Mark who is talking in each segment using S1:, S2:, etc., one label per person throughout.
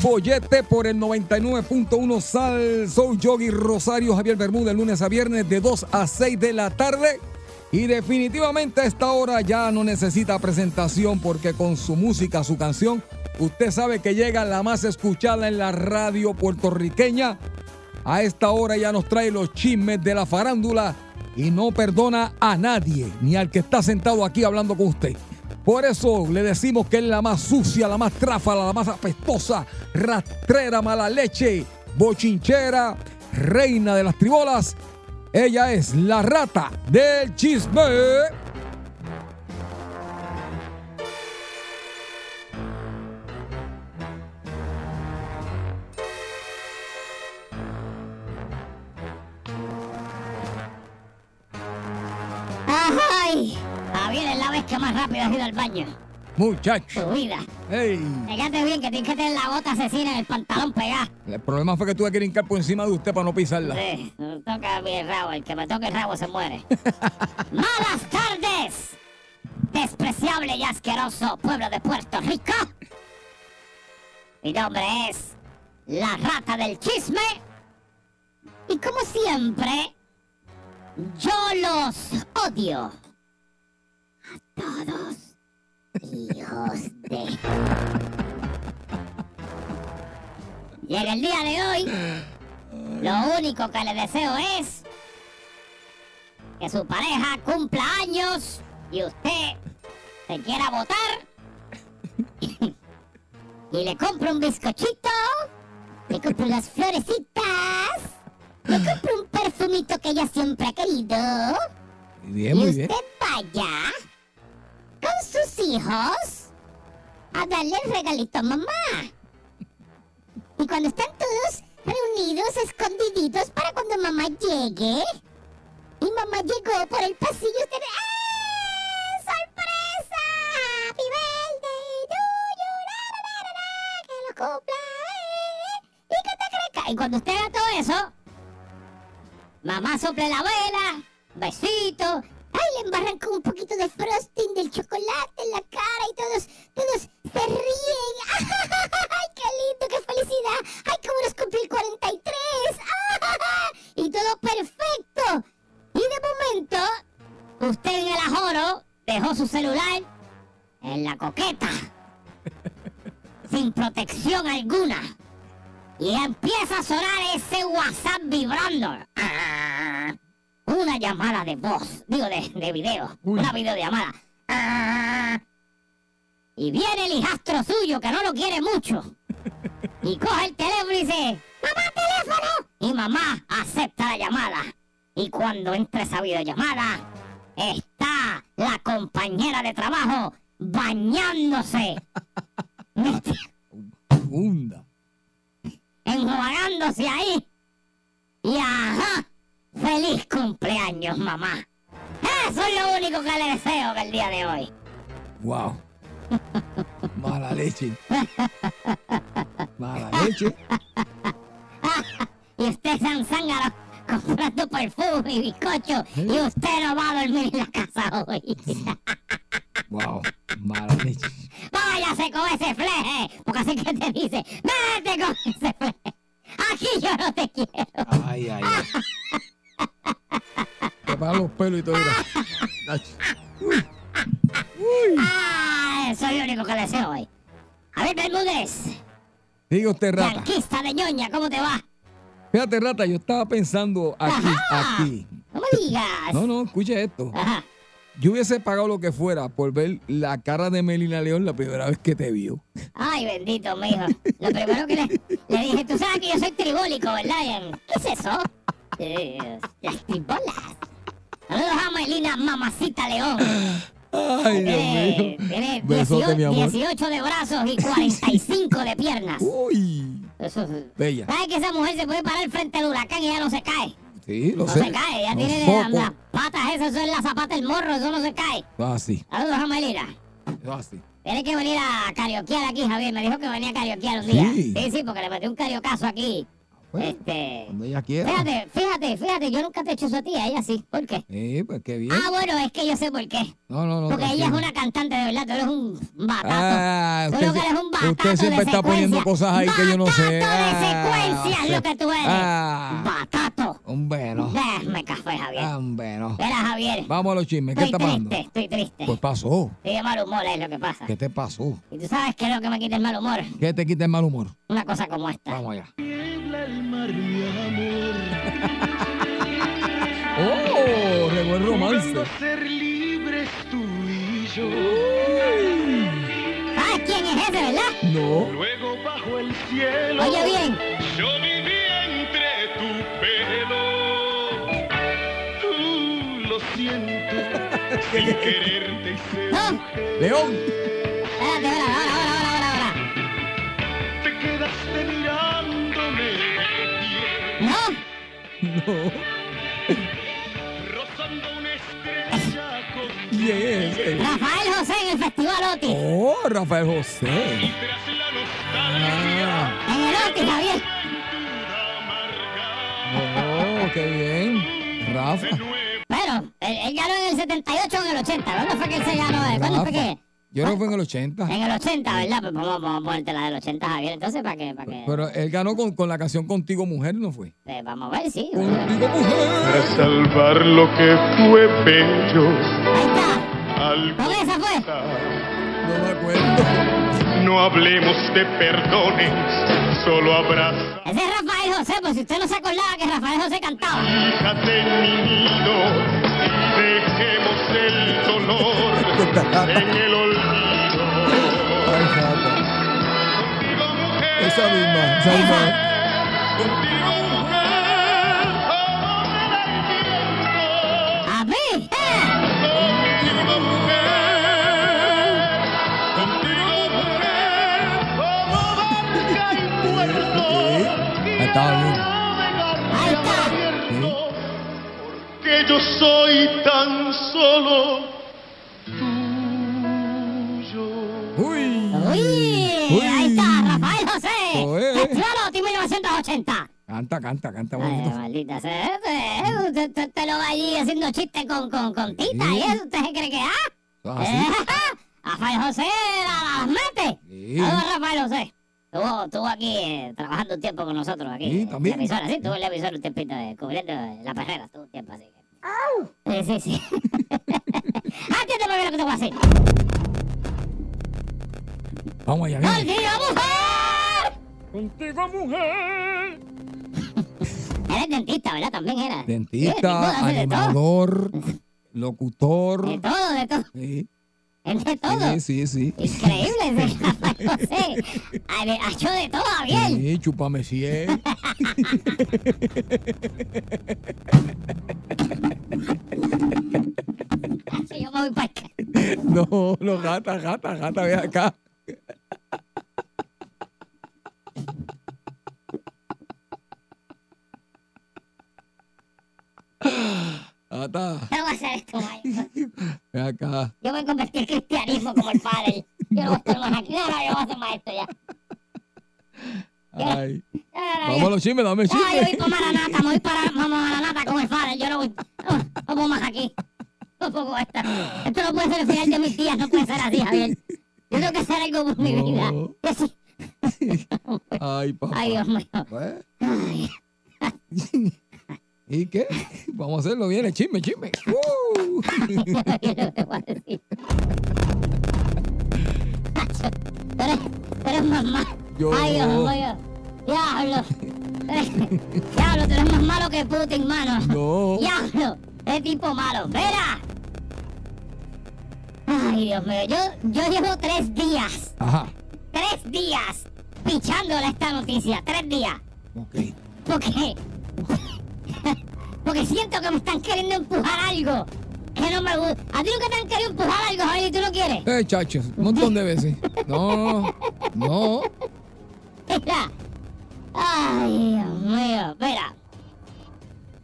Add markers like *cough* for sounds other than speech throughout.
S1: bollete
S2: por el 99.1 Sal Soul Yogi Rosario Javier Bermúdez, lunes a viernes de 2 a 6 de la tarde. Y definitivamente a esta hora ya no necesita presentación porque con su música, su canción, usted sabe que llega la más escuchada en la radio puertorriqueña. A esta hora ya nos trae los chismes de la farándula y no perdona a nadie, ni al que está sentado aquí hablando con usted. Por eso le decimos que es la más sucia, la más tráfala, la más apestosa, rastrera, mala leche, bochinchera, reina de las tribolas. Ella es la rata del chisme.
S3: ¡Ay! Javier, es la vez que más rápido has ido al baño.
S2: Muchacho.
S3: Tu vida.
S2: Ey,
S3: Fíjate bien que tienes que tener la bota asesina en el pantalón pegada.
S2: el problema fue que tuve que brincar por encima de usted para no pisarla.
S3: Sí, me toca mi rabo. El que me toque el rabo se muere. *laughs* ¡Malas tardes! Despreciable y asqueroso pueblo de Puerto Rico. Mi nombre es la rata del chisme. Y como siempre, yo los odio. Todos. Hijos de... Y en el día de hoy, lo único que le deseo es que su pareja cumpla años y usted se quiera votar *laughs* y le compre un bizcochito, le compre unas florecitas, le compre un perfumito que ella siempre ha querido
S2: bien,
S3: y
S2: muy
S3: usted
S2: bien.
S3: vaya con sus hijos a darle el regalito a mamá. Y cuando están todos reunidos, escondiditos para cuando mamá llegue, y mamá llegó por el pasillo, usted... ¡Ah! ¡Sorpresa! ¡Happy birthday to. ¡Que lo cumpla! eh! ¡Y que te crezca! Y cuando usted haga todo eso, mamá sople la vela, besito, ay, le embarran con un poquito de frosting del chocolate en la cara y todos, todos se ríen. *laughs* ¡Ay, qué lindo, qué felicidad! ¡Ay, cómo nos cumplí el 43! *laughs* Y todo perfecto. Y de momento, usted en el ajoro dejó su celular en la coqueta, *laughs* sin protección alguna. Y empieza a sonar ese WhatsApp vibrando. Una llamada de voz, digo de, de video,
S2: Uy.
S3: una videollamada. Ah, Y viene el hijastro suyo que no lo quiere mucho. Y coge el teléfono y dice, ¡Mamá, teléfono! Y mamá acepta la llamada. Y cuando entra esa videollamada, está la compañera de trabajo bañándose. *laughs* Enjuagándose ahí. Y ajá, feliz cumpleaños, mamá. Eso es lo único que le deseo que el día de hoy.
S2: Wow. *laughs* Mala leche. Mala leche. *laughs*
S3: Y usted San Zángaro comprando perfume y bizcocho y usted no va a dormir en la casa hoy. *laughs*
S2: Wow. Mala leche.
S3: Váyase con ese fleje, porque así que te dice, vete con ese fleje. Aquí yo no te quiero.
S2: Ay, ay, ay. Pagan los pelos y todo.
S3: Ah, eso es lo único que le deseo hoy. A ver, Bermúdez,
S2: Diga usted, rata.
S3: yanquista de ñoña, ¿cómo te va?
S2: Fíjate, rata, yo estaba pensando aquí,
S3: Ajá.
S2: aquí.
S3: No me digas.
S2: No, no, escuche esto.
S3: Ajá.
S2: Yo hubiese pagado lo que fuera por ver la cara de Melina León la primera vez que te vio.
S3: Ay, bendito, mijo. Lo primero que le, le dije, tú sabes que yo soy tribólico, ¿verdad? ¿Qué es eso? *laughs* Eh, las tribolas. Saludos a Melina Mamacita León.
S2: Ay, Dios
S3: Tiene,
S2: mío.
S3: tiene
S2: Besote, mi
S3: 18,
S2: amor.
S3: 18 de brazos y 45 de piernas.
S2: Uy.
S3: Eso es-
S2: Bella.
S3: ¿Sabes que esa mujer se puede parar frente al huracán y ella no se cae?
S2: Sí, lo
S3: No
S2: sé.
S3: se cae, ella
S2: Los
S3: tiene las, patas esas, eso es la zapata del morro, eso no se cae.
S2: Así,
S3: Saludos a Melina.
S2: así.
S3: Tiene que venir a carioquear aquí, Javier. Me dijo que venía a carioquear un día.
S2: Sí.
S3: Sí, sí, porque le metí un cariocazo aquí.
S2: Bueno,
S3: este.
S2: Cuando ella quiera.
S3: Fíjate, fíjate, fíjate, yo nunca te he hecho eso a ti, a ella sí. ¿Por qué?
S2: Sí, pues qué bien.
S3: Ah, bueno, es que yo sé por qué.
S2: No, no, no.
S3: Porque ella es una cantante de verdad, tú eres un batato.
S2: Ah,
S3: tú
S2: usted,
S3: lo que eres un batato
S2: usted siempre
S3: de
S2: está poniendo cosas ahí que yo no sé.
S3: Batato de
S2: Ah,
S3: secuencia es lo que tú eres.
S2: Ah,
S3: Batato.
S2: un bueno.
S3: Déjame café, Javier.
S2: Ah, un bueno.
S3: Mira, Javier.
S2: Vamos a los chismes. ¿Qué
S3: Estoy
S2: está pasando?
S3: triste, estoy triste.
S2: Pues pasó.
S3: Estoy de mal humor, es lo que pasa.
S2: ¿Qué te pasó?
S3: Y tú sabes qué es lo que me quita el mal humor.
S2: ¿Qué te quita el mal humor?
S3: Una cosa como esta.
S2: Vamos allá. *laughs* Oh, regó el romance.
S4: ser libres tú y yo.
S3: ¿Sabes quién es ese, verdad?
S2: No.
S4: Luego bajo el cielo.
S3: Oye bien.
S4: Yo vivía entre tu pelo. Tú lo siento. *laughs* sin quererte y ser mujer.
S2: León.
S3: No. *laughs* Rafael José en el Festival Oti.
S2: Oh, Rafael José.
S4: tras la nostalgia.
S2: Ah,
S3: En el Oti, Javier.
S2: oh, qué bien. Rafa.
S3: Bueno, él, él ganó en el 78 o en el 80. ¿Cuándo fue que él se ganó? ¿Cuándo fue que?
S2: Yo creo que fue en el 80.
S3: En el 80, ¿verdad? Pues vamos, vamos a ponerte la del 80, Javier. Entonces, ¿para qué? ¿Para qué?
S2: Pero él ganó con, con la canción Contigo Mujer, ¿no fue?
S3: Eh, vamos a ver, sí.
S2: Contigo Mujer.
S4: Para salvar lo que fue bello.
S3: Ahí está.
S4: Al
S3: ¿Con esa fue?
S2: No me acuerdo.
S4: No hablemos de perdones, solo abraza.
S3: Ese es Rafael José, pues si usted no se acordaba que Rafael José cantaba.
S4: Fíjate en mi nido dejemos el dolor *laughs* en el olvido.
S2: Esa misma, esa misma.
S3: ¡A mí! ¡Eh!
S2: Bien.
S3: Ahí está.
S4: Que yo soy tan solo tuyo.
S2: Uy.
S3: ¡Uy!
S2: Uy.
S3: Ahí está, Rafael José. Festival Oti 1980.
S2: Canta, canta, canta
S3: Ay,
S2: bonito.
S3: maldita sea. Usted, usted- usted lo va allí haciendo chistes con, con, con Tita
S2: Sí.
S3: y eso. ¿Usted se cree que ah?
S2: Ah, *laughs*
S3: Eh. Rafael José la- las mete.
S2: Sí.
S3: Saludos, Rafael José. Estuvo, estuvo aquí eh, trabajando un tiempo con nosotros aquí.
S2: Sí,
S3: en
S2: también.
S3: La emisora, sí, estuvo en la emisora un tiempito eh, cubriendo eh, la perrera, estuvo un tiempo así. Sí, sí, sí. *laughs* Atiéndeme bien lo que te voy a decir.
S2: Vamos allá, viene.
S3: ¡Contigo, mujer!
S2: Contigo, mujer. *laughs*
S3: Eres dentista, ¿verdad? También era. Sí,
S2: Dentista,
S3: de
S2: animador, *laughs* locutor.
S3: De todo, de todo.
S2: Sí,
S3: Es de todo.
S2: sí, sí, sí.
S3: Increíble *laughs* ese José. Ha- hecho de todo, Javier.
S2: Sí, chúpame si es.
S3: Sí, Yo me voy para acá.
S2: No, no, gata, gata, gata, ve acá. Gata,
S3: Yo voy a hacer esto, Mike. *laughs*
S2: ve acá.
S3: Yo voy a convertir el cristianismo como el padre. Yo no voy a estar más aquí. No, no, yo voy a ser maestro ya. *laughs*
S2: Ay.
S3: No, no, no,
S2: Vamos a los chismes, dame el
S3: No, yo voy
S2: chisme.
S3: para Maranata, me voy para para Maranata como el padre. Yo no voy. No, no más aquí. No con esto. Esto no puede ser el final de mis días, no puede ser así, Javier. Yo tengo que hacer algo por mi
S2: No.
S3: vida. Yo sí. *laughs*
S2: Ay, papá.
S3: Ay, Dios mío.
S2: Pues,
S3: Ay.
S2: ¿Y qué? *laughs* Vamos a hacerlo bien, el chisme, chisme. *laughs*
S3: ¿Qué le voy a decir? Nacho, Tú eres, tú eres mamá.
S2: Yo
S3: Ay, Dios mío. Diablo. Diablo, tú eres más malo que Putin, mano.
S2: No.
S3: Diablo. Eres tipo malo. Mira. Ay, Dios mío. Yo, yo llevo tres días.
S2: Ajá.
S3: Tres días. Pichándole esta noticia. Tres días.
S2: Ok.
S3: Porque. Porque siento que me están queriendo empujar algo que no me gusta. ¿A ti nunca te han querido empujar algo, Javier, y tú no quieres?
S2: Eh, chachos, un montón de veces. No, no.
S3: Mira. Ay, Dios mío. Mira.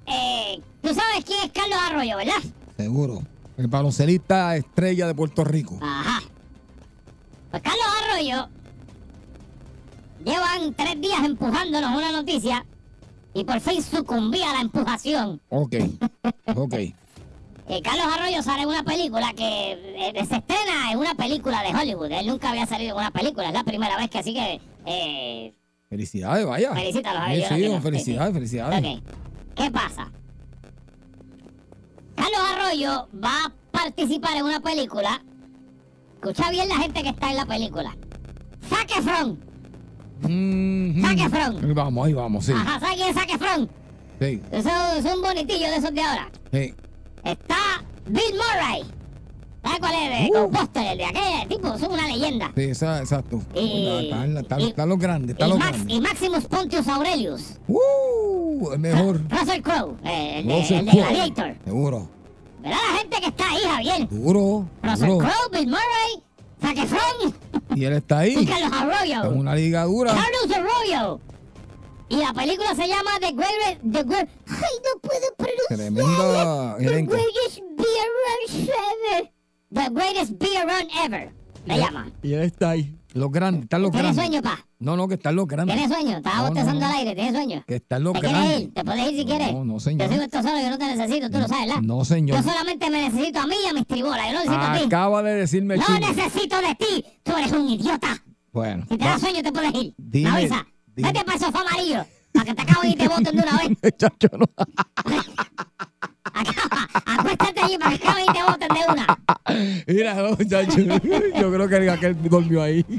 S3: Eh, tú sabes quién es Carlos Arroyo, ¿verdad?
S2: Seguro. El baloncelista estrella de Puerto Rico.
S3: Ajá. Pues Carlos Arroyo llevan tres días empujándonos una noticia y por fin sucumbí a la empujación.
S2: Ok, ok. *laughs*
S3: Eh, Carlos Arroyo sale en una película que eh, se estrena en una película de Hollywood. Él nunca había salido en una película, es la primera vez que así que... Eh,
S2: Felicidades, vaya.
S3: Felicítalo,
S2: Sí,
S3: Javier, yo lo
S2: sí, felicidades,
S3: Sí, sí.
S2: felicidades.
S3: Ok. ¿Qué pasa? Carlos Arroyo va a participar en una película. Escucha bien la gente que está en la película. Zac
S2: Mhm.
S3: Zac Efron.
S2: Ahí vamos, ahí vamos, sí.
S3: Ajá, ¿sabes quién es Zac Efron?
S2: Sí,
S3: Eso es un bonitillo de esos de ahora.
S2: sí.
S3: Está Bill Murray. ¿Sabes cuál es?
S2: Uh.
S3: Ghostbusters, el de aquel tipo, son una leyenda.
S2: Sí, esa- exacto.
S3: Y-
S2: Están están-
S3: y-
S2: están los grandes,
S3: Y, Max- Maximus Pontius Aurelius.
S2: ¡Uh! El mejor.
S3: Russell Crowe, eh, el de,
S2: Russell
S3: el de. Gladiator.
S2: Seguro.
S3: Verá la gente que está ahí, Javier.
S2: Duro.
S3: Russell. Crowe, Bill Murray, Zac Efron
S2: Y él está *laughs*
S3: y
S2: ahí.
S3: Carlos
S2: Es
S3: Arroyo.
S2: una liga dura.
S3: Carlos Arroyo. Y la película se llama The Greatest... The Great... Ay, no puedo pronunciar.
S2: Tremenda
S3: The
S2: elenco.
S3: Greatest Beer Run Ever. The Greatest Beer Run Ever. Se llama.
S2: Y él está ahí. Los grandes, están los
S3: ¿Tienes
S2: grandes.
S3: sueño, pa?
S2: No, no, que están los grandes.
S3: ¿Tienes sueño? Estaba
S2: No,
S3: bostezando
S2: no.
S3: al aire. ¿Tienes sueño?
S2: Que están los
S3: ¿Te quieres
S2: grandes.
S3: ir? ¿Te puedes ir si quieres?
S2: No, no, señor.
S3: Yo sigo esto solo, yo no te necesito, tú lo sabes, ¿verdad?
S2: No, señor.
S3: Yo solamente me necesito a mí y a mis tribolas, yo no necesito a ti.
S2: Acaba de decirme
S3: No
S2: Chino.
S3: necesito de ti, tú eres un idiota.
S2: Bueno.
S3: Si te da sueño te puedes ir.
S2: Dime,
S3: Me avisa.
S2: dime.
S3: Vete para el sofá amarillo, para que te acaben y te boten de una vez. *laughs*
S2: Chacho, no. *laughs*
S3: Acaba, acuéstate allí para que acaben y te boten de una.
S2: Mira, no, chacho. Yo creo que aquel durmió ahí. *laughs*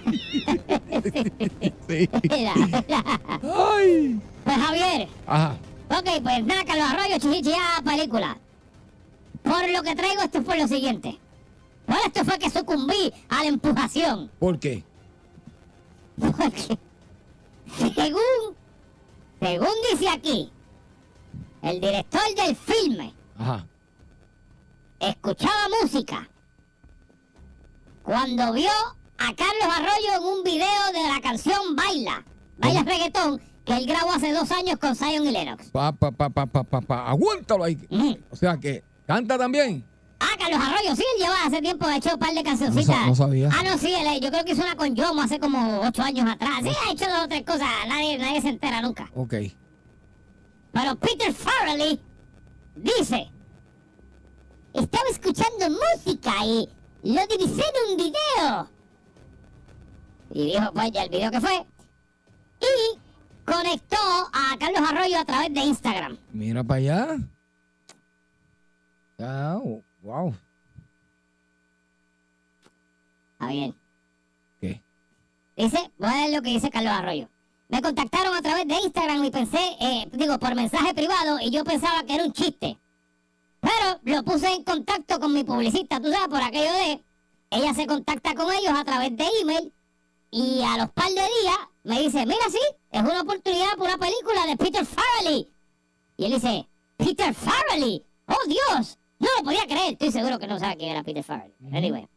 S2: Sí.
S3: Mira, mira.
S2: Ay.
S3: Pues Javier,
S2: Ajá.
S3: ok, pues nada, Carlos Arroyo, chichichía, película. Por lo que traigo esto fue lo siguiente. Por esto fue que sucumbí a la empujación.
S2: ¿Por qué?
S3: Porque, según, según dice aquí, el director del filme
S2: Ajá.
S3: escuchaba música cuando vio a Carlos Arroyo en un video de la canción Baila, Baila Reggaetón, que él grabó hace dos años con Zion y Lennox.
S2: Pa, pa, pa, pa, pa, pa, pa. Aguántalo ahí. O sea que canta también.
S3: Ah, Carlos Arroyo, sí, él lleva hace tiempo, ha hecho un par de cancioncitas.
S2: No sa- no sabía.
S3: Ah, no, sí, él, yo creo que hizo una con Yomo hace como ocho años atrás. Sí, ha hecho dos o tres cosas, nadie, nadie se entera nunca.
S2: Ok.
S3: Pero Peter Farrelly dice, estaba escuchando música y lo divisé en un video. Y dijo, pues ya el video que fue. Y conectó a Carlos Arroyo a través de Instagram.
S2: Mira para allá. Ah, wow.
S3: Está bien.
S2: ¿Qué?
S3: Dice, voy a leer lo que dice Carlos Arroyo. Me contactaron a través de Instagram y pensé, eh, digo, por mensaje privado y yo pensaba que era un chiste. Pero lo puse en contacto con mi publicista, tú sabes, por aquello de, ella se contacta con ellos a través de email y a los par de días me dice, mira, sí, es una oportunidad para una película de Peter Farrelly. Y él dice, Peter Farrelly, oh Dios, no lo podía creer, estoy seguro que no sabe quién era Peter Farrelly. Anyway.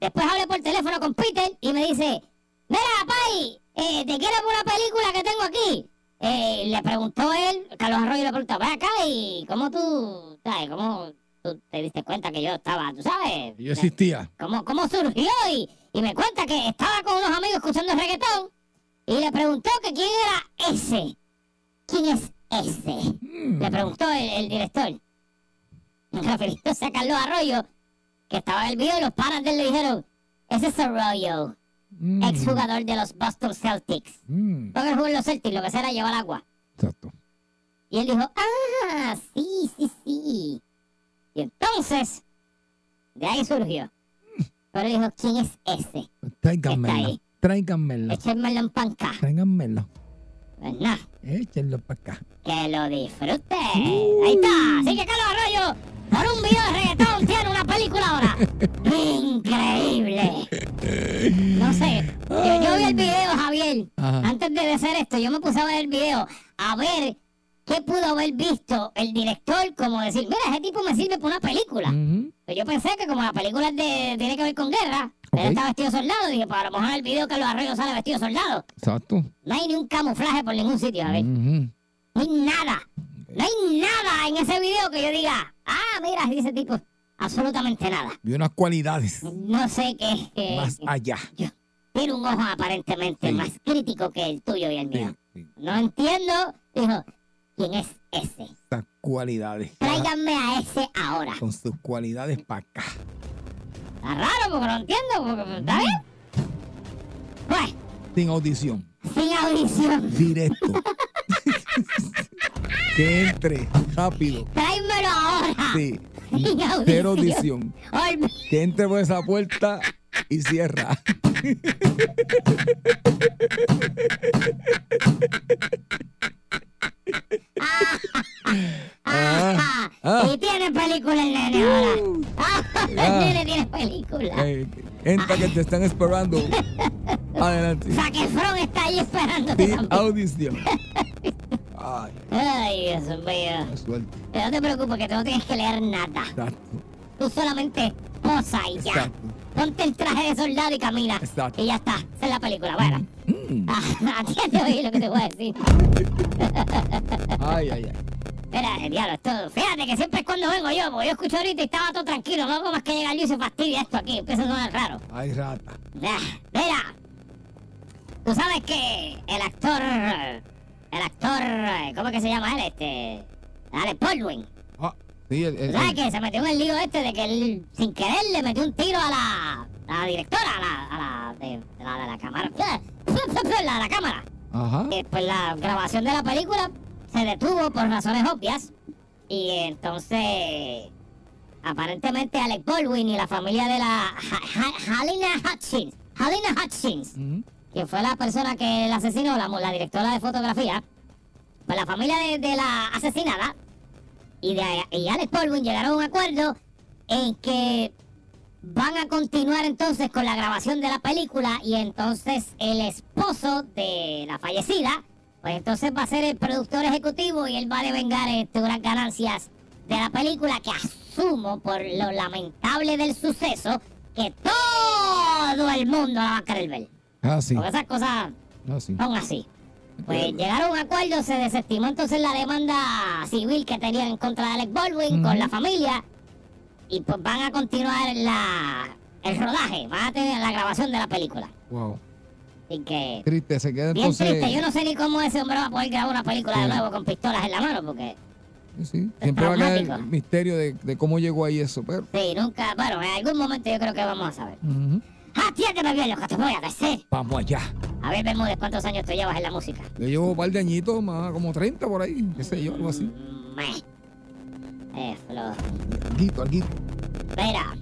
S3: Después hablé por teléfono con Peter y me dice, mira, Pai, eh, te quiero por una película que tengo aquí. Eh, le preguntó él, Carlos Arroyo le preguntó, ven acá y cómo tú, sabes, cómo tú te diste cuenta que yo estaba, tú sabes,
S2: Yo existía.
S3: cómo, cómo surgió y, y me cuenta que estaba con unos amigos escuchando reggaetón y le preguntó que quién era ese. ¿Quién es ese? Le preguntó el, el director. Refiriéndose *laughs* a Carlos Arroyo, que estaba en el video y los panas de él le dijeron, ese es Arroyo,
S2: Mm,
S3: exjugador de los Boston Celtics.
S2: mm,
S3: Porque él jugó en los Celtics, lo que sea era llevar agua.
S2: exacto.
S3: Y él dijo, ah, sí, sí, sí. Y entonces, de ahí surgió. Pero dijo, ¿quién es ese? Ahí.
S2: Tráiganmelo.
S3: Échenmelo en panca.
S2: Tráiganmelo.
S3: Pues nada,
S2: Échenlo para acá.
S3: que lo disfrute. Ahí está. Así que Carlos Arroyo, por un video de reggaetón, tiene una película ahora. Increíble. No sé. Yo, yo vi el video, Javier.
S2: Ajá.
S3: Antes de hacer esto, yo me puse a ver el video. A ver ¿qué pudo haber visto el director como decir, mira, ese tipo me sirve para una película?
S2: Ujú.
S3: Pues yo pensé que como la película de, tiene que ver con guerra,
S2: Ok.
S3: él está vestido soldado, dije, pues a lo mejor el video que los arreglos sale vestido soldado.
S2: Exacto.
S3: No hay ni un camuflaje por ningún sitio, a ver. No hay nada. No hay nada en ese video que yo diga, ah, mira, dice tipo, absolutamente nada.
S2: Vi unas cualidades
S3: No sé qué. qué-
S2: más allá.
S3: yo- tiene un ojo aparentemente
S2: Sí.
S3: más crítico que el tuyo y el
S2: Sí,
S3: mío.
S2: sí,
S3: No entiendo. Dijo, ¿quién es ese?
S2: Estas cualidades.
S3: Tráiganme a ese ahora.
S2: Con sus cualidades para acá.
S3: Está raro porque no entiendo. Porque, ¿Está bien? Pues,
S2: Sin audición.
S3: sin audición.
S2: Directo. *laughs* que entre rápido.
S3: Tráemelo ahora.
S2: Sí.
S3: Sin audición.
S2: Cero audición.
S3: Olvi-
S2: Que entre por esa puerta y cierra.
S3: Ah,
S2: ah.
S3: Y tiene película el nene ahora. Ah, el
S2: Ah.
S3: nene tiene película.
S2: Eh, entra que te están esperando. *laughs* Adelante.
S3: Saquefron está ahí
S2: Sin
S3: también.
S2: audición. *laughs* Ay,
S3: Ay, Dios mío. Pero no te preocupes que tú no tienes que leer nada.
S2: Exacto.
S3: Tú solamente posa y ya.
S2: Exacto.
S3: Ponte el traje de soldado y camina.
S2: Exacto.
S3: Y ya está. Esa es la película. Bueno.
S2: Mm. *laughs*
S3: Atiende oír lo que te voy a decir.
S2: Ay, ay, ay.
S3: Mira, eh, diablo, esto. Fíjate que siempre es cuando vengo yo, porque yo escucho ahorita y estaba todo tranquilo. No hago más que llegar yo y se fastidia esto aquí. Empieza a sonar raro.
S2: Ay, rata.
S3: Ah, Mira, tú sabes que el actor, el actor, eh, ¿cómo es que se llama él? Este, Alex Baldwin.
S2: Ah, sí, el, el-
S3: ¿Tú sabes
S2: el-
S3: que se metió en el lío este de que él, sin querer, le metió un tiro a la, a la directora, a la, a la, de, la, de la cámara, la de la cámara.
S2: Ajá.
S3: Y pues la grabación de la película se detuvo por razones obvias y entonces aparentemente Alec Baldwin y la familia de la Ha- Ha- Halina Hutchins, Halina Hutchins,
S2: Ujú.
S3: Quien fue la persona que la asesinó, la, la directora de fotografía, pues la familia de, la asesinada y, de, y Alex Baldwin llegaron a un acuerdo en que van a continuar entonces con la grabación de la película y entonces el esposo de la fallecida, pues entonces va a ser el productor ejecutivo y él va a devengar este, ganancias de la película que asumo por lo lamentable del suceso que todo el mundo la va a querer ver.
S2: Ah, sí.
S3: Porque esas cosas
S2: Ah, sí.
S3: son así. Pues llegaron a un acuerdo, se desestimó entonces la demanda civil que tenían en contra de Alec Baldwin con la familia y pues van a continuar la, el rodaje, van a tener la grabación de la película.
S2: Wow.
S3: Así que,
S2: Triste, se queda
S3: bien
S2: entonces.
S3: triste, yo no sé ni cómo ese hombre va a poder grabar una película de nuevo con pistolas en la mano, porque
S2: Sí, siempre va a quedar el misterio de, de cómo llegó ahí eso, pero.
S3: sí, nunca, bueno, en algún momento yo creo que vamos a saber. Atiéndeme bien lo que te voy a decir.
S2: Vamos allá.
S3: A ver, Bermúdez, ¿cuántos años tú llevas en la música?
S2: Yo llevo un par de añitos, más como 30 por ahí, qué sé yo, algo así.
S3: Meh. Eh, Flor.
S2: Alguito, alguito.
S3: Mira.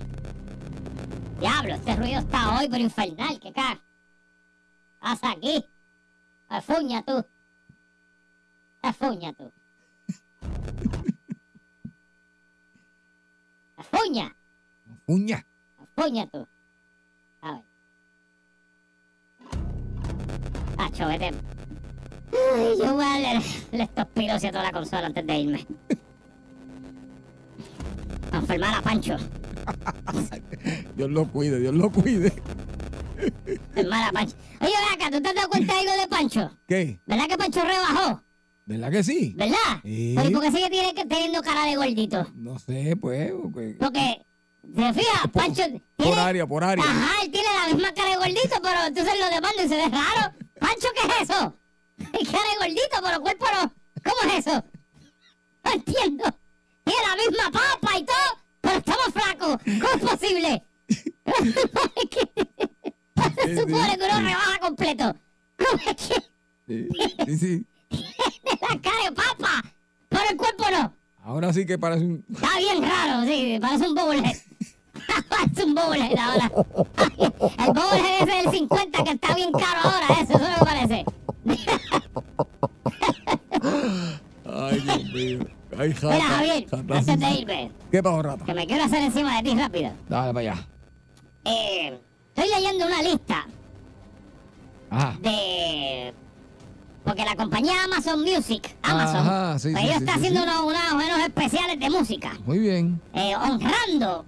S3: Diablo, este ruido está hoy, pero infernal. ¿Qué ca? Pasa aquí. Afuña tú. Afuña tú. *laughs* Afuña.
S2: Uña.
S3: Afuña tú. Pacho, vete. Ay, yo voy a darle le estos piros a toda la consola antes de irme. A enfermar a Pancho.
S2: Dios lo cuide, Dios lo cuide.
S3: Enfermar a Pancho. Oye, acá, ¿tú te has dado cuenta de algo de Pancho?
S2: ¿Qué?
S3: ¿Verdad que Pancho rebajó?
S2: ¿Verdad que sí?
S3: ¿Verdad?
S2: Sí.
S3: ¿por qué sigue tiene que- teniendo cara de gordito?
S2: No sé, pues. porque-
S3: Porque, ¿se fija? Pancho
S2: Por
S3: tiene...
S2: área, por área.
S3: Ajá, él tiene la misma cara de gordito, pero entonces lo demás y se ve raro. Pancho, ¿qué es eso? Cara de gordito, pero cuerpo no. ¿Cómo es eso? No entiendo. Tiene la misma papa y todo, pero estamos flacos. ¿Cómo es posible? Es *laughs* que se supone que uno rebaja completo. ¿Cómo es que
S2: Sí, sí,
S3: tiene la cara de papa, pero el cuerpo no?
S2: Ahora sí que parece un.
S3: Está bien raro, sí, parece un bobblehead. *laughs* parece un bobblehead ahora. El bobblehead ese del 50 que está bien caro ahora, eso, eso es que parece.
S2: Ay, Dios mío. Ay, jata.
S3: Mira, Javier,
S2: jata,
S3: antes de irme,
S2: ¿Qué pasó, rata?
S3: que me quiero hacer encima de ti rápido.
S2: Dale para allá.
S3: Eh, estoy leyendo una lista
S2: Ajá.
S3: de porque la compañía Amazon Music, Amazon,
S2: Ajá, sí,
S3: pues
S2: sí,
S3: ellos
S2: sí,
S3: están haciendo unos- unos especiales de música,
S2: Muy bien.
S3: eh, honrando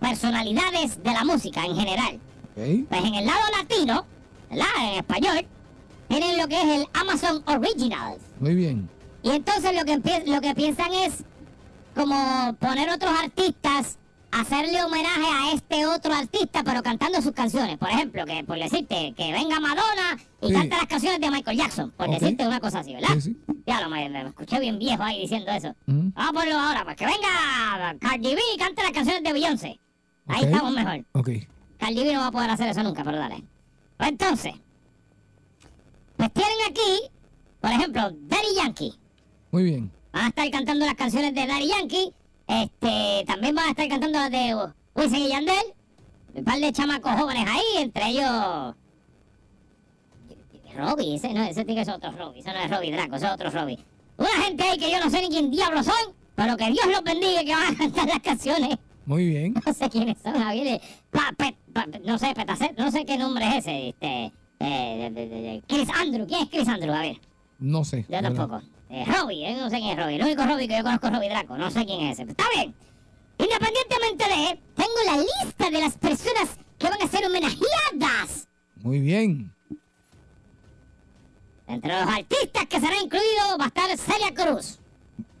S3: personalidades de la música en general. Pues en el lado latino, ¿verdad? En español, tienen lo que es el Amazon Originals.
S2: Muy bien.
S3: Y entonces lo que, lo que piensan es como poner otros artistas, hacerle homenaje a este otro artista, pero cantando sus canciones. Por ejemplo, que por decirte, que venga Madonna y
S2: Sí.
S3: cante las canciones de Michael Jackson, por decirte una cosa así, ¿verdad?
S2: Sí, sí.
S3: Ya lo me, me escuché bien viejo ahí diciendo eso.
S2: Ujú.
S3: Vamos a ponerlo ahora, pues que venga Cardi B y cante las canciones de Beyoncé. Ahí estamos mejor.
S2: Ok.
S3: Cardi B no va a poder hacer eso nunca, pero dale. Pues entonces, pues tienen aquí, por ejemplo, Daddy Yankee.
S2: Muy bien.
S3: Van a estar cantando las canciones de Daddy Yankee. Este, también van a estar cantando las de Wisin y Yandel. Un par de chamacos jóvenes ahí, entre ellos. Robbie, ese no, ese tiene que ser otro Robbie, ese no es Robbie Draco, ese es otro Robbie. Una gente ahí que yo no sé ni quién diablos son, pero que Dios los bendiga que van a cantar las canciones.
S2: Muy bien.
S3: No sé quiénes son, Javier. Pa- pe- pa- no sé, Petacet, no sé qué nombre es ese. Este, eh, de- de- de- Chris Andrew, ¿quién es Chris Andrew? Javier.
S2: No sé.
S3: Yo tampoco. Eh, Robbie, eh, no sé quién es Robbie. El único Robbie que yo conozco es Robbie Draco. No sé quién es ese. Está bien. Independientemente de, tengo la lista de las personas que van a ser homenajeadas.
S2: Muy bien.
S3: Entre los artistas que serán incluidos va a estar Celia Cruz,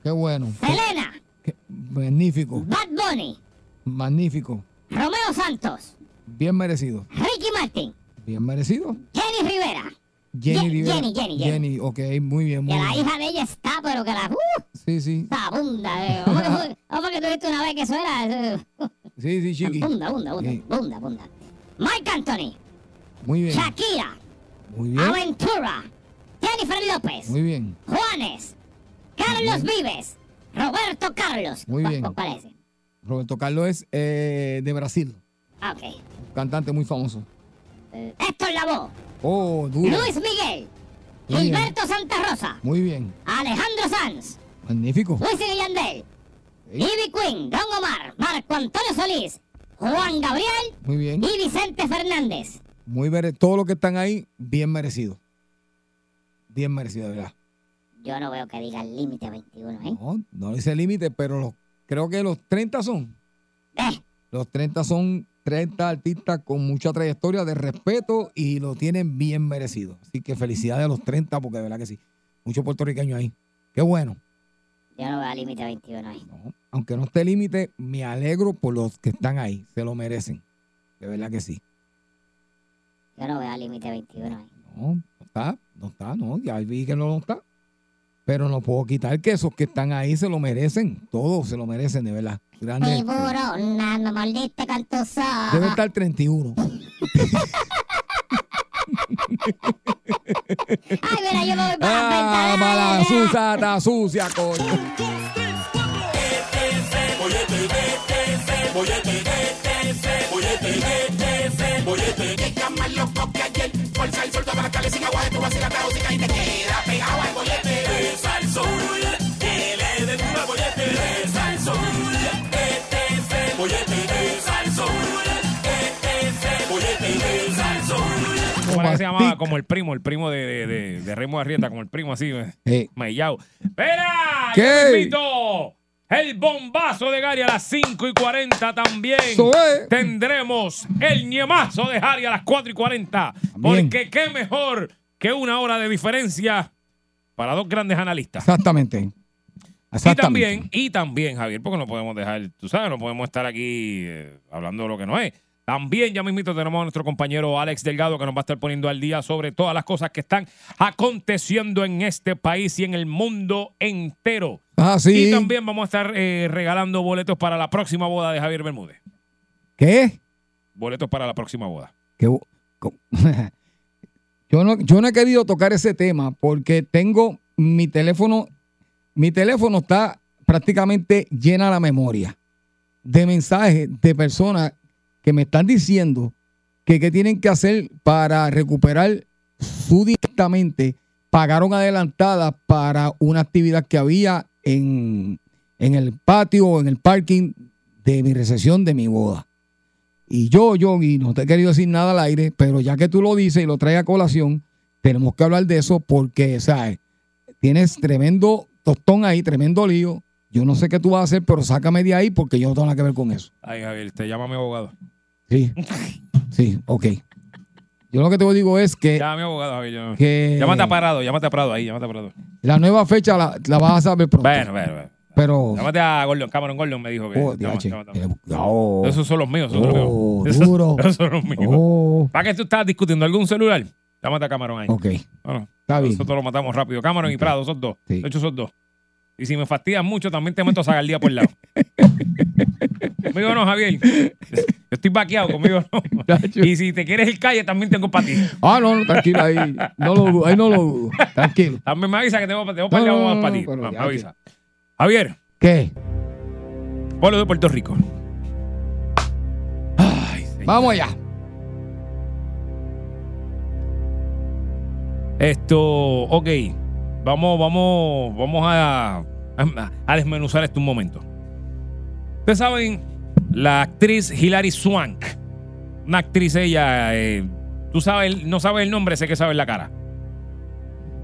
S2: Qué bueno.
S3: Selena,
S2: Qué- magnífico.
S3: Bad Bunny,
S2: Magnífico.
S3: Romeo Santos,
S2: Bien merecido.
S3: Ricky Martin,
S2: Bien merecido.
S3: Jenny Rivera.
S2: Jenny
S3: Ye-. Jenny, Jenny, Jenny.
S2: ok, muy bien,
S3: Que
S2: muy
S3: la
S2: bien.
S3: hija de ella está, pero que la... ¡Uh!
S2: Sí, sí.
S3: Está abunda. Eh. ¿Cómo que fue? *laughs* ¿Cómo fue que tú dijiste una vez que eso era? eh,
S2: Sí, sí, chiqui.
S3: Bunda, bunda, bunda,
S2: Sí.
S3: bunda, bunda. Mike Anthony,
S2: Muy bien.
S3: Shakira,
S2: Muy bien.
S3: Aventura, Jennifer López,
S2: Muy bien.
S3: Juanes, Carlos Vives, Roberto Carlos.
S2: Muy
S3: ¿Cu-
S2: bien.
S3: cu- ¿Cuál es ese?
S2: Roberto Carlos es eh, de Brasil.
S3: Ah, ok.
S2: Cantante muy famoso.
S3: Eh, Héctor Lavoe,
S2: Oh, duro.
S3: Luis Miguel,
S2: Muy bien.
S3: Gilberto Santa Rosa,
S2: Muy bien.
S3: Alejandro Sanz,
S2: Magnífico.
S3: Yandel,
S2: Sí.
S3: Ivy Queen, Don Omar, Marco Antonio Solís, Juan Gabriel
S2: Muy bien.
S3: y Vicente Fernández.
S2: Muy mere Todo lo que están ahí, bien merecido. Bien merecido, de verdad.
S3: Yo no veo que diga el límite 21, ¿eh?
S2: No, no dice límite, pero los, creo que los 30 son.
S3: Eh,
S2: Los 30 son 30 artistas con mucha trayectoria de respeto y lo tienen bien merecido. Así que felicidades a los 30 porque de verdad que sí. Muchos puertorriqueños ahí. Qué bueno.
S3: yo no veo el límite 21 ahí.
S2: No, aunque no esté límite, me alegro por los que están ahí. Se lo merecen. De verdad que sí.
S3: Yo no veo el límite 21 ahí.
S2: No, no está, no está, no. Ya vi que no, no está. Pero no puedo quitar que esos que están ahí se lo merecen. Todos se lo merecen, de verdad. Grande. Debe estar 31.
S3: Ay, mira, yo me voy para
S2: Ah,
S3: la
S2: mala sucia, está sucia, coño.
S5: Llamaba? Como el primo, el primo de, de, de, de Remo Arrieta, como el primo así, eh,
S2: Eh,
S5: mellao. ¡Espera!
S2: ¿Qué?
S5: El bombazo de Gary a las 5 y 40 también.
S2: Es.
S5: Tendremos el ñemazo de Gary a las 4 y 40.
S2: También.
S5: Porque qué mejor que una hora de diferencia para dos grandes analistas.
S2: exactamente.
S5: Y también, y también, Javier, porque no podemos dejar, tú sabes, no podemos estar aquí eh, hablando de lo que no es. También ya mismito tenemos a nuestro compañero Alex Delgado que nos va a estar poniendo al día sobre todas las cosas que están aconteciendo en este país y en el mundo entero.
S2: Ah, sí.
S5: Y también vamos a estar eh, regalando boletos para la próxima boda de Javier Bermúdez.
S2: ¿Qué?
S5: Boletos para la próxima boda.
S2: Co- *laughs* yo, no, yo no he querido tocar ese tema porque tengo mi teléfono, mi teléfono está prácticamente llena la memoria de mensajes de personas que me están diciendo que qué tienen que hacer para recuperar su directamente pagaron adelantada para una actividad que había en, en el patio o en el parking de mi recepción de mi boda. Y yo, Yogi, no te he querido decir nada al aire, pero ya que tú lo dices y lo traes a colación, tenemos que hablar de eso porque, ¿sabes? Tienes tremendo tostón ahí, tremendo lío. Yo no sé qué tú vas a hacer, pero sácame de ahí porque yo no tengo nada que ver con eso.
S5: Ay, Javier, te llama mi abogado.
S2: Sí, sí, ok. Yo lo que te digo es que,
S5: Llama a mi abogado, Javier. yo-
S2: que
S5: Llámate a Parado, llámate a Parado ahí, llámate a Parado.
S2: la nueva fecha la, la vas a saber pronto.
S5: Bueno, bueno, bueno.
S2: pero,
S5: Llámate a Gordon, Cameron Gordon me dijo que.
S2: oh,
S5: llama-
S2: diache,
S5: llámate a-
S2: eh, oh,
S5: Esos son los míos, esos son los
S2: Oh,
S5: míos. Esos- *laughs*
S2: duro.
S5: Esos son los míos.
S2: oh,
S5: ¿Para qué tú estás discutiendo algún celular? Llámate a Cameron ahí.
S2: ok,
S5: Bueno,
S2: está bien.
S5: nosotros lo matamos rápido. Cameron y Prado, esos dos.
S2: Sí.
S5: De hecho, esos dos. Y si me fastidias mucho, también te meto a sacar el día por el lado. *laughs* conmigo no, Javier. Yo estoy vaqueado, conmigo no. Y si te quieres ir calle, también tengo para ti.
S2: Ah, no, no, tranquilo, ahí no lo, dudo, ahí no lo. Tranquilo.
S5: También me avisa que tengo, tengo para
S2: No, no,
S5: ti. Me avisa. Javier,
S2: ¿Qué?
S5: pueblo de Puerto Rico. Ay.
S2: Vamos allá.
S5: Esto, ok. Vamos, vamos, vamos a, a, a desmenuzar esto un momento. Ustedes saben, la actriz Hilary Swank. Una actriz ella, eh, tú sabes, no sabes el nombre, sé que sabes la cara.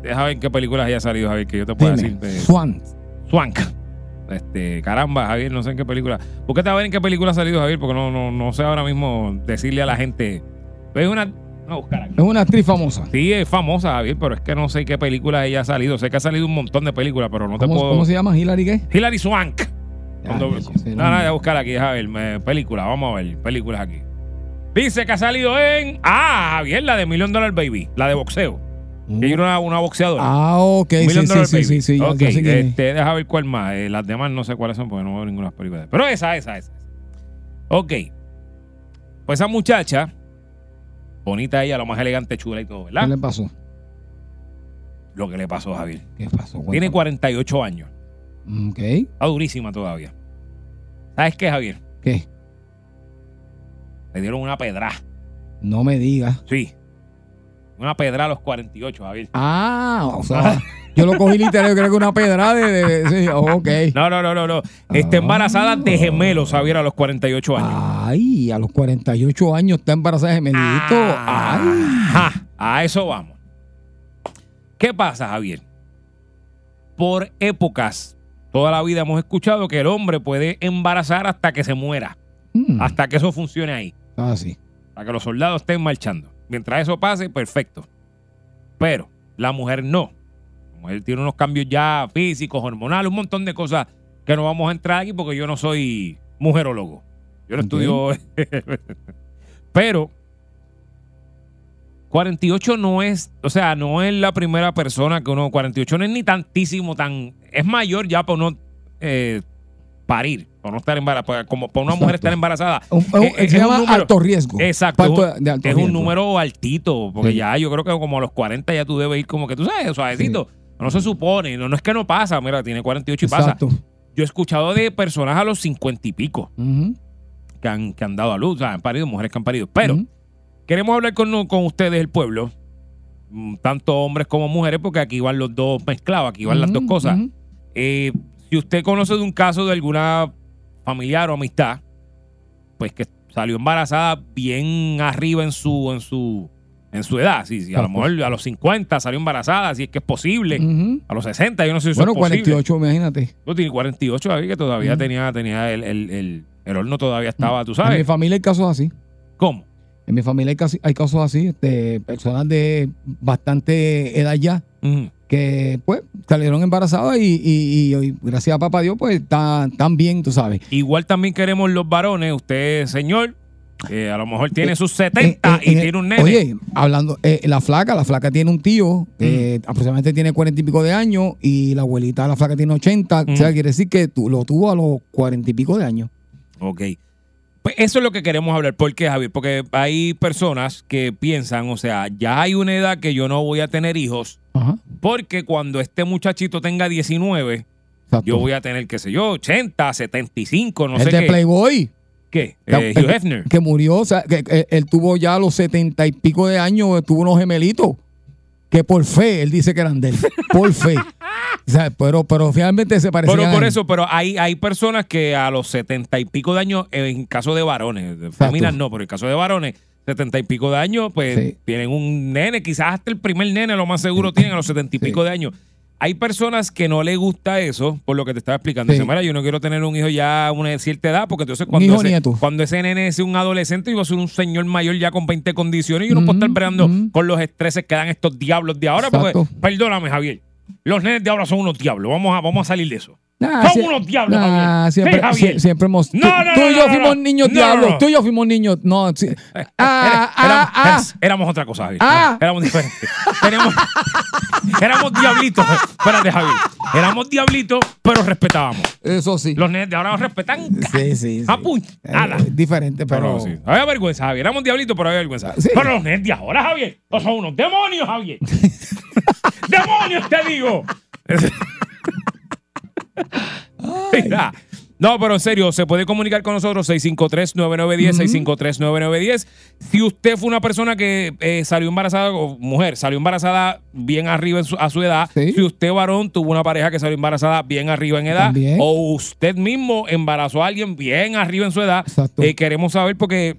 S5: Deja ver qué películas haya salido, Javier, que yo te puedo
S2: Dime,
S5: decir. de-
S2: Swan.
S5: Swank. Este, caramba, Javier, no sé en qué película. Búsquete a ver en qué película ha salido, Javier, porque no, no, no sé ahora mismo decirle a la gente. Es una. No, buscar.
S2: Es una actriz famosa.
S5: Sí, es famosa, Javier, pero es que no sé qué película ella ha salido. Sé que ha salido un montón de películas, pero no te
S2: ¿Cómo,
S5: puedo.
S2: cómo se llama? ¿Hilary qué?
S5: Hilary Swank. Cuando- no, no, voy a buscar aquí, Javier. me- película, vamos a ver. Películas aquí. Dice que ha salido en. Ah, Javier, la de Million Dollar Baby, la de boxeo. Que ella era una, una boxeadora.
S2: Ah, ok, sí,
S5: Million
S2: sí,
S5: Dollar
S2: sí,
S5: Baby.
S2: sí, sí, ya-
S5: Ok,
S2: ya sé quién es.
S5: este, deja ver cuál más. Eh, las demás no sé cuáles son porque no veo ninguna película. Pero esa, esa, esa. Ok. Pues esa muchacha, bonita ella, lo más elegante, chula y todo,
S2: ¿Qué
S5: ¿verdad?
S2: le pasó?
S5: Lo que le pasó a Javier.
S2: ¿Qué pasó?
S5: Tiene
S2: Cuéntame.
S5: 48 años.
S2: Ok.
S5: Está durísima todavía. ¿Sabes qué, Javier?
S2: ¿Qué?
S5: Le dieron una pedra.
S2: No me digas.
S5: Sí. Una pedra a los 48, Javier.
S2: Ah, o sea, yo lo cogí literal, creo que una pedra de... de- sí, ok.
S5: No, no, no, no, no. Está embarazada de gemelos, Javier, a los 48 años.
S2: Ay, a los 48 años está embarazada de gemelito.
S5: Ah.
S2: Ay.
S5: Ajá, a eso vamos. ¿Qué pasa, Javier? Por épocas, toda la vida hemos escuchado que el hombre puede embarazar hasta que se muera,
S2: Mm,
S5: hasta que eso funcione ahí,
S2: ah, sí.
S5: hasta que los soldados estén marchando. Mientras eso pase, perfecto. Pero la mujer no. La mujer tiene unos cambios ya físicos, hormonales, un montón de cosas que no vamos a entrar aquí porque yo no soy mujerólogo. Yo no estudio. *laughs* Pero 48 no es, o sea, no es la primera persona que uno, 48 no es ni tantísimo, tan, es mayor ya para uno eh, parir, para no estar embarazada, como para una mujer estar embarazada.
S2: Un- un-
S5: Eh,
S2: se
S5: es un número-
S2: alto riesgo.
S5: Exacto. Es un-
S2: de alto
S5: es un
S2: riesgo.
S5: número altito, porque
S2: Sí.
S5: ya yo creo que como a los 40 ya tú debes ir como que tú sabes, suavecito. No se supone, no, no es que no pasa, mira, tiene 48 y pasa.
S2: Exacto.
S5: Yo he escuchado de personas a los 50 y pico que han, que han dado a luz, o sea, han parido, mujeres que han parido. Pero. Queremos hablar con, con ustedes, el pueblo, mm, tanto hombres como mujeres, porque aquí van los dos mezclados, aquí van las dos cosas. Eh, si usted conoce de un caso de alguna familiar o amistad, pues que salió embarazada bien arriba en su, en su, en su edad. Sí, sí, a lo mejor a los 50 salió embarazada, si es que es posible. A los 60, yo no sé si eso
S2: Bueno,
S5: es posible.
S2: 48, imagínate.
S5: No, tiene 48 ahí, que todavía tenía, tenía el, el, el, el horno todavía estaba, tú
S2: En mi
S5: sabes.
S2: familia hay casos así.
S5: ¿Cómo?
S2: En mi familia hay, casi- hay casos así, este, personas de bastante edad ya, que pues salieron embarazadas y, y- y hoy, gracias a papá Dios, pues están tan bien, tú sabes.
S5: Igual también queremos los varones, usted, señor, que a lo mejor tiene sus 70
S2: Eh, eh,
S5: y
S2: eh,
S5: tiene un nene.
S2: Oye, hablando, eh, la flaca, la flaca tiene un tío que aproximadamente tiene cuarenta y pico de años y la abuelita de la flaca tiene 80. O sea, quiere decir que tú, lo tuvo a los cuarenta y pico de años.
S5: Ok. Pues eso es lo que queremos hablar. ¿Por qué, Javier? Porque hay personas que piensan, o sea, ya hay una edad que yo no voy a tener hijos,
S2: Ajá.
S5: porque cuando este muchachito tenga 19,
S2: Exacto.
S5: yo voy a tener, qué sé yo, 80, 75, no
S2: el
S5: sé
S2: de
S5: qué.
S2: Playboy.
S5: ¿Qué?
S2: Que-
S5: Eh, Hugh Hefner.
S2: Que murió, o sea, que, que él tuvo ya los setenta y pico de años, tuvo unos gemelitos. Que por fe, él dice que eran de él. Por fe. *laughs* O sea, pero, pero finalmente se parecían
S5: Pero por eso, pero hay, hay personas que a los 70 y pico de años, en caso de varones, de féminas no, pero en caso de varones, setenta y pico de años, pues
S2: Sí.
S5: tienen un nene, quizás hasta el primer nene, lo más seguro, tienen a los setenta y
S2: Sí.
S5: pico de años. Hay personas que no les gusta eso, por lo que te estaba explicando.
S2: Sí.
S5: Mira, yo no quiero tener un hijo ya a una cierta edad, porque entonces cuando, ese, cuando ese nene es un adolescente, iba a ser un señor mayor ya con 20 condiciones y yo no puedo estar bregando
S2: ujú.
S5: con los estreses que dan estos diablos de ahora, porque, perdóname, Javier, los nenes de ahora son unos diablos. Vamos a, vamos a salir de eso.
S2: Nah,
S5: Son unos diablos,
S2: nah,
S5: Javier.
S2: siempre,
S5: Sí, Javier.
S2: sie- siempre hemos. tú,
S5: No, no,
S2: tú
S5: no,
S2: y yo fuimos niños diablos. Tú y yo fuimos niños. No, sí. Ah,
S5: Era-
S2: ah,
S5: éramos,
S2: ah.
S5: éramos- otra cosa, Javier.
S2: Ah.
S5: Éramos diferentes. *laughs* Éramos diablitos. Espérate, Javier. Éramos diablitos, pero respetábamos.
S2: Eso sí.
S5: Los nenes de ahora nos respetan.
S2: Sí, sí. sí.
S5: A.
S2: Eh, diferente,
S5: Pero
S2: pero.
S5: sí. Había vergüenza, Javier. Éramos diablitos, pero había vergüenza. Pero los nenes de ahora, Javier, no son unos demonios, Javier. *laughs* *laughs* ¡Demonios, te digo! Mira. No, pero en serio, se puede comunicar con nosotros 653-9910, 653-9910. Si usted fue una persona que eh, salió embarazada, o mujer, salió embarazada bien arriba su- a su edad,
S2: Sí.
S5: si usted varón tuvo una pareja que salió embarazada bien arriba en edad,
S2: También.
S5: o usted mismo embarazó a alguien bien arriba en su edad, eh, queremos saber porque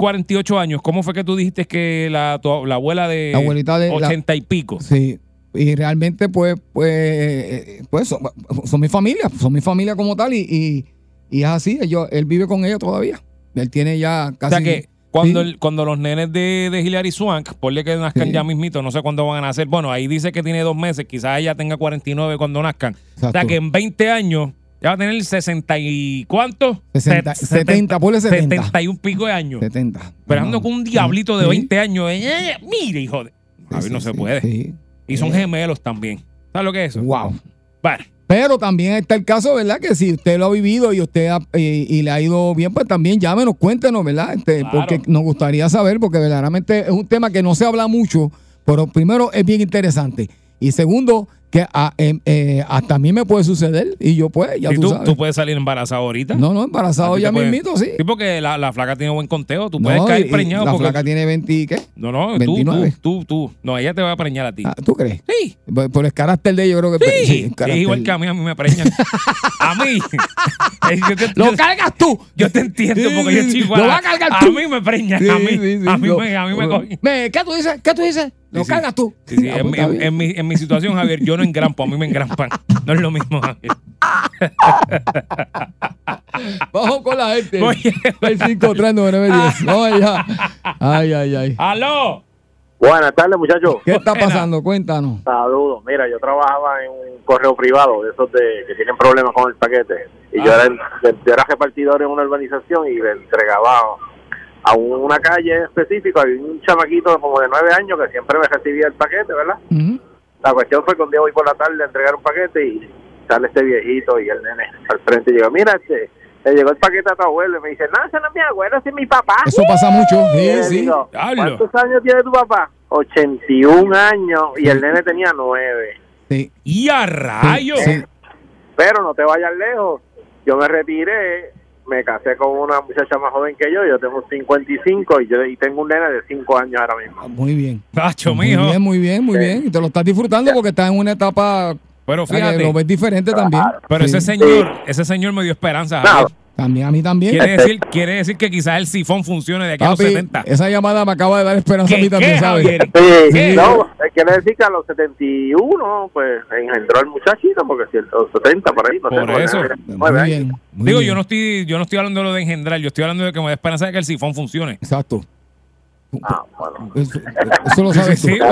S5: 48 años, ¿cómo fue que tú dijiste que la, tu- la abuela de
S2: La abuelita de- la-
S5: 80 y pico?
S2: Sí. Y realmente, pues, pues, pues son, son mi familia, son mi familia como tal, y, y, y es así. Ellos, él vive con ella todavía. Él tiene ya
S5: O
S2: casi.
S5: sea que cuando,
S2: sí.
S5: el- cuando los nenes de, de Hilary Swank, ponle que nazcan
S2: Sí.
S5: ya mismito, no sé cuándo van a nacer. Bueno, ahí dice que tiene dos meses, quizás ella tenga 49 cuando nazcan. O sea
S2: Exacto.
S5: que en 20 años ya va a tener 60 y ¿cuánto?
S2: 60,
S5: Set-
S2: 70, ponle 70.
S5: 71 pico de años.
S2: 70.
S5: Esperando
S2: No.
S5: con un diablito de
S2: Sí.
S5: 20 años. eh, mire, hijo de... A ver,
S2: Sí,
S5: no
S2: sí,
S5: se puede. Y son gemelos también. ¿Sabes lo que es eso?
S2: Wow.
S5: Bueno,
S2: Pero también está el caso, ¿verdad? Que si usted lo ha vivido y usted ha- y, y le ha ido bien, pues también llámenos, cuéntenos, ¿verdad? Este,
S5: Claro.
S2: Porque nos gustaría saber, porque verdaderamente es un tema que no se habla mucho, pero primero es bien interesante. Y segundo, que a- em, eh, hasta a mí me puede suceder y yo pues, ya
S5: ¿y
S2: tú,
S5: tú,
S2: sabes.
S5: tú puedes salir embarazado ahorita.
S2: No, no,
S5: A
S2: embarazado ya
S5: te puede-
S2: mismito, sí.
S5: Sí, porque la, la flaca tiene buen conteo. Tú
S2: No,
S5: puedes caer
S2: y-
S5: preñado.
S2: La
S5: porque-
S2: flaca tiene 20 y qué?
S5: No, no,
S2: 29.
S5: tú, tú, tú. No, ella te va a preñar a ti.
S2: Ah, ¿Tú crees?
S5: Sí.
S2: Por, por el carácter de ella, yo creo que...
S5: Sí,
S2: el
S5: es igual que a mí, a mí me preñan. *laughs* a mí. Eh, yo, te,
S2: ¡Lo
S5: yo-
S2: cargas tú!
S5: yo te entiendo
S2: Sí,
S5: porque yo
S2: sí,
S5: estoy
S2: sí.
S5: igual.
S2: Lo
S5: a-
S2: va a cargar
S5: a
S2: tú.
S5: mí me preñan.
S2: Sí,
S5: a mí,
S2: sí, sí,
S5: a mí, me, a mí me cogen.
S2: ¿Qué tú dices? ¿Qué tú dices? Lo
S5: Sí, sí.
S2: cargas tú.
S5: Sí, sí, *laughs* en, mi-
S2: está
S5: en-
S2: bien.
S5: en mi, en mi situación, Javier, yo no engrampo, a mí me engrampan. No es lo mismo. *laughs*
S2: Vamos con la gente.
S5: Oye.
S2: El 53910. Vamos allá. Ay, ay, ay.
S5: ¡Aló!
S6: Buenas tardes, muchachos.
S2: ¿Qué está pasando? Cuéntanos.
S6: Saludos. Mira, yo trabajaba en un correo privado de esos de que tienen problemas con el paquete. Y yo,
S5: Ah.
S6: era, el- yo era repartidor en una urbanización y le entregaba a una calle específica. Había un chamaquito como de nueve años que siempre me recibía el paquete, ¿verdad?
S2: Ujú.
S6: La cuestión fue que un día voy por la tarde a entregar un paquete y sale este viejito y el nene al frente y llega, mira, este, le llegó el paquete a tu abuelo y me dice, no, ese no es mi abuelo, ese es mi papá.
S2: Eso pasa mucho. Sí, sí.
S6: digo. ¿Cuántos años tiene tu papá? 81 años y el nene tenía 9.
S2: Sí.
S5: ¡Y a rayos!
S2: Sí.
S6: Pero no te vayas lejos. Yo me retiré, me casé con una muchacha más joven que yo, yo tengo 55 y yo y tengo un nene de 5 años ahora mismo.
S2: Muy bien.
S5: Tacho,
S2: Muy
S5: mijo.
S2: bien, muy bien, muy bien. Y te lo estás disfrutando porque estás en una etapa
S5: Pero
S2: sea, que
S5: fíjate,
S2: lo ves diferente también.
S5: pero
S2: Sí.
S5: ese señor, ese señor me dio esperanza.
S6: No.
S2: También a mí también.
S5: Quiere decir, quiere decir que quizás el sifón funcione de aquí a los
S2: Papi,
S5: 70.
S2: esa llamada me acaba de dar esperanza a
S5: ¿Qué,
S2: mí también,
S5: qué,
S2: ¿sabes?
S6: Sí,
S5: ¿Qué?
S6: no, quiere decir que a los 71, pues engendró el muchachito, porque si a los 70 por ahí, no
S5: Por eso.
S2: Muy bien. muy
S5: Digo,
S2: bien.
S5: yo no estoy, yo no estoy hablando de lo de engendrar, yo estoy hablando de que me da esperanza de que el sifón funcione.
S2: Exacto.
S6: Ah, bueno.
S2: Eso, eso lo sabes
S5: Sí, *laughs*
S2: tú.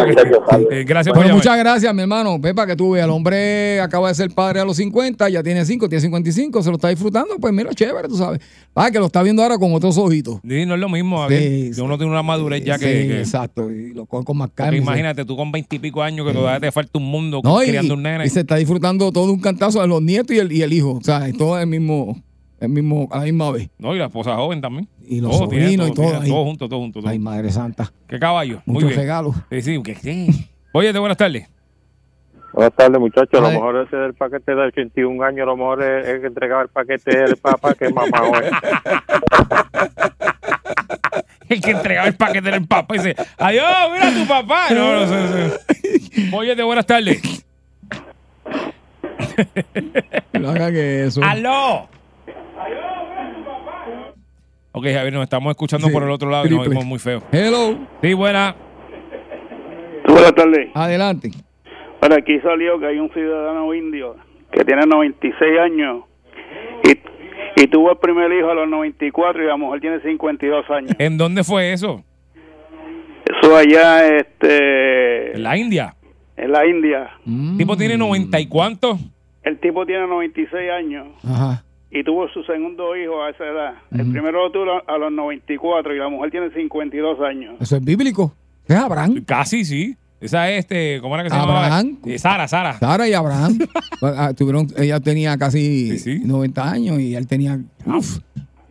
S5: sí, eh, gracias por
S2: Bueno, muchas gracias, mi hermano. Pepa, que tú veas, el hombre acaba de ser padre a los 50, ya tiene 5, tiene 55, se lo está disfrutando, pues mira, chévere, tú sabes. Ah, que lo está viendo ahora con otros ojitos.
S5: Sí, no es lo mismo, Javier.
S2: Sí,
S5: Que uno tiene una madurez ya que,
S2: Sí,
S5: que-
S2: exacto, y lo coge con más calma. y
S5: imagínate, tú con veintipico años que todavía te falta un mundo
S2: No, y,
S5: criando un nene.
S2: y se está disfrutando todo de un cantazo de los nietos y el, y el hijo. O sea, es todo el mismo, el mismo, a la misma vez.
S5: No, y la esposa joven también.
S2: Y los
S5: Todo, tiene
S2: sobrinos y todo
S5: tiene
S2: ahí.
S5: Todo junto, todo junto. todo
S2: Ay, madre santa.
S5: Qué caballo. Muy
S2: Muchos
S5: bien.
S2: regalos.
S5: Sí, sí, que sí. Oye, buenas tardes.
S6: Buenas tardes, muchachos. A lo mejor ese del paquete de 81 años, a lo mejor es, es que entregaba el paquete del papá que mamá hoy. *laughs*
S5: El que entregaba el paquete del papá y dice, adiós, mira a tu papá. No, no sé. sé. Oye, de buenas tardes.
S2: No hagan eso.
S5: ¡Aló! Ok, Javier, nos estamos escuchando
S2: Sí,
S5: por el otro lado y nos oímos muy feo.
S2: Hello,
S5: Sí, buena.
S7: Buenas tardes.
S2: adelante.
S7: Bueno, aquí salió que hay un ciudadano indio que tiene 96 años y, y tuvo el primer hijo a los 94 y la mujer tiene 52 años.
S5: ¿En dónde fue eso?
S7: Eso allá este,
S5: En la India.
S7: en la India.
S2: Mm.
S5: El tipo tiene 90 y cuánto.
S7: El tipo tiene 96 años
S2: Ajá.
S7: Y tuvo su segundo hijo a esa edad. El primero lo tuvo a los 94 y la mujer tiene 52 años.
S2: Eso es bíblico. ¿Qué es Abraham?
S5: Casi, sí. Esa es, este, ¿cómo era que se
S2: Abraham.
S5: llamaba? Eh, Sara, Sara.
S2: Sara y Abraham. *laughs* Ah, tuvieron, ella tenía casi
S5: Sí, sí.
S2: 90 años y él tenía. Uf,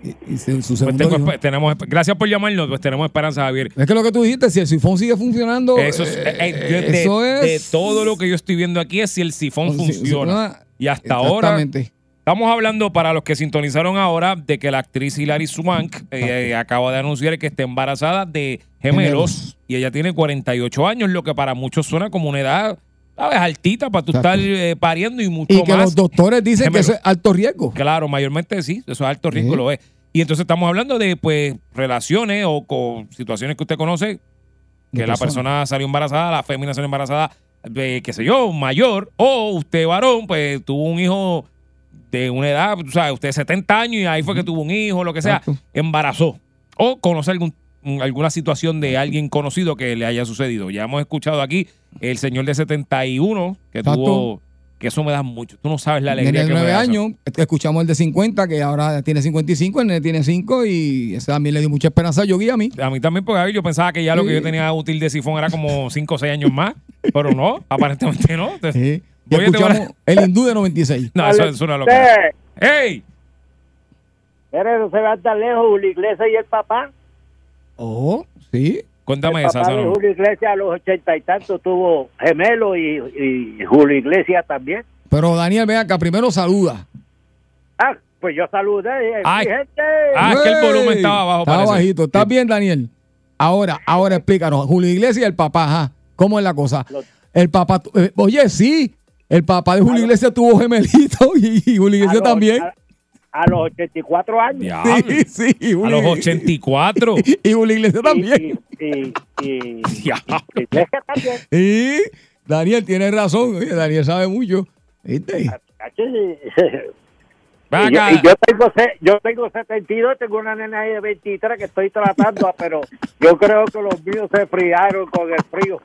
S2: y- y su
S5: Pues
S2: segundo
S5: tengo tenemos, gracias por llamarnos, pues tenemos esperanza, Javier.
S2: Es que lo que tú dijiste, si el sifón sigue funcionando.
S5: Eso es,
S2: eh,
S5: eh, yo- de,
S2: eso es.
S5: de todo lo que yo estoy viendo aquí es si el sifón
S2: Si- si-
S5: funciona. Y hasta ahora
S2: Exactamente.
S5: Estamos hablando para los que sintonizaron ahora de que la actriz Hilary Swank eh, acaba de anunciar que está embarazada de gemelos, y ella tiene 48 años, lo que para muchos suena como una edad, ¿sabes? Altita para tú
S2: Exacto.
S5: estar eh, pariendo y mucho
S2: Y que
S5: más.
S2: los doctores dicen que eso es alto riesgo.
S5: Claro, mayormente sí, eso es alto riesgo,
S2: Sí.
S5: lo es. Y entonces estamos hablando de pues relaciones o con situaciones que usted conoce, que la
S2: personas.
S5: persona salió embarazada, la fémina salió embarazada, de, qué sé yo, mayor, o usted varón, pues tuvo un hijo de una edad, tú sabes, usted 70 años y ahí fue que tuvo un hijo, lo que sea,
S2: Exacto.
S5: embarazó. O conoce algún, alguna situación de alguien conocido que le haya sucedido. Ya hemos escuchado aquí el señor de 71 que
S2: Exacto.
S5: tuvo, que eso me da mucho. Tú no sabes la alegría que me eso.
S2: años. Escuchamos el de 50, que ahora tiene 55, el nene tiene 5 y ese también le dio mucha esperanza a Yogi a mí.
S5: A mí también, porque yo pensaba que ya lo que yo tenía útil de sifón era como 5 o 6 años más, pero no, aparentemente no. Entonces,
S2: Sí. Y
S5: Oye, te
S2: escuchamos
S5: voy
S2: el hindú de 96. *laughs*
S5: No, eso, es lo que. ¡Ey!
S8: Pero no se va tan lejos, Julio Iglesias y el papá.
S2: Oh, sí.
S5: Cuéntame
S8: el
S5: esa,
S8: papá
S5: esa
S8: de
S5: no.
S8: Julio Iglesias a los ochenta y tantos tuvo gemelo y, y Julio Iglesias también.
S2: Pero Daniel, vea acá, primero saluda.
S8: Ah, pues yo saludé.
S5: Ay.
S8: mi gente.
S5: Ah, es que el volumen estaba bajo,
S2: Estaba
S5: parece.
S2: bajito. ¿Estás bien, Daniel? Ahora, ahora explícanos. Julio Iglesias y el papá, ajá. ¿Cómo es la cosa?
S8: Los-
S2: El papá, eh, oye, sí. El papá de Julio Iglesias tuvo gemelito *laughs* y, y Julio Iglesias también.
S8: A, a los 84 años.
S5: Diablo.
S2: Sí, *laughs* sí. y
S5: A
S2: Julio-
S5: los 84. *laughs*
S2: Y Julio Iglesias también.
S8: Y, y, y, y Iglesias también.
S2: Y Daniel tiene razón. Oye, Daniel sabe mucho. ¿Viste?
S8: Cacho, y- Y yo, y yo tengo yo tengo 72, tengo una nena ahí de 23 que estoy tratando, pero yo creo que los míos se friaron con el frío.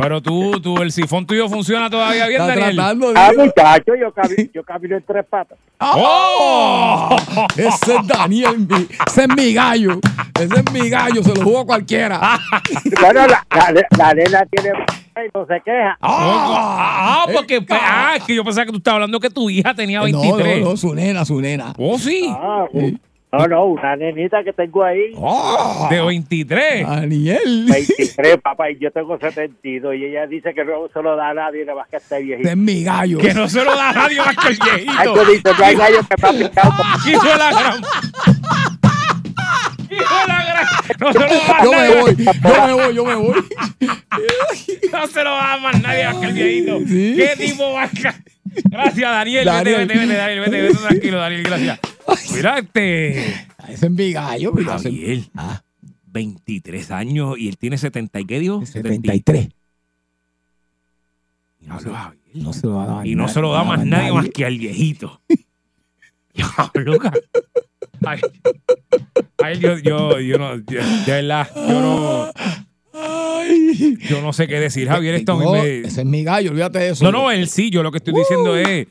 S5: Pero tú, tú, el sifón tuyo funciona todavía bien,
S2: Está
S5: Daniel.
S2: tratando
S8: Ah, muchacho, yo camino, yo camino en tres patas.
S5: ¡Oh! *laughs*
S2: Ese es Daniel, mi- ese es mi gallo. Ese es mi gallo, se lo juego a cualquiera. *laughs*
S8: Bueno, la, la, la nena tiene y no se queja.
S5: Ah, porque ah, es que yo pensaba que tú estabas hablando que tu hija tenía 23.
S2: No, no, no, su nena, su nena.
S5: Oh, sí.
S8: Ah, no, no, una nenita que tengo ahí,
S5: De 23.
S2: Daniel.
S8: 23, papá, y yo tengo 72, y ella dice que no se lo da a nadie, nada más que este
S2: Ese
S8: viejito.
S2: es mi gallo.
S5: Que no se lo da a nadie más que el viejito.
S8: Ay, tú dices, no hay gallo que me ha picado.
S5: Hijo de la gran. Hijo de la gran. No se lo da a
S2: Yo me
S5: nadie.
S2: voy, yo me voy, yo me voy. *laughs*
S5: No se lo da a más nadie más que el viejito.
S2: Sí.
S5: ¿Qué tipo va a Gracias, Daniel.
S2: Daniel.
S5: Vete, vete, vete, Daniel. Vete, vete tranquilo, Daniel. Gracias.
S2: Ese es mi gallo. mira, ese-
S5: Javier.
S2: Ah,
S5: 23 años y él tiene 70 y qué dijo?
S2: 73.
S5: Y no se lo da,
S2: No se lo va a dar
S5: y no
S2: nadie,
S5: se lo da más nadie más que al viejito. *laughs* Diablo, Ay, ay, yo, yo, yo no, yo- de verdad, yo no,
S2: Ay.
S5: yo no sé qué decir, Javier. Esto
S2: No,
S5: me-
S2: Ese es mi gallo, olvídate de eso.
S5: No, no, él sí, yo lo que estoy diciendo es.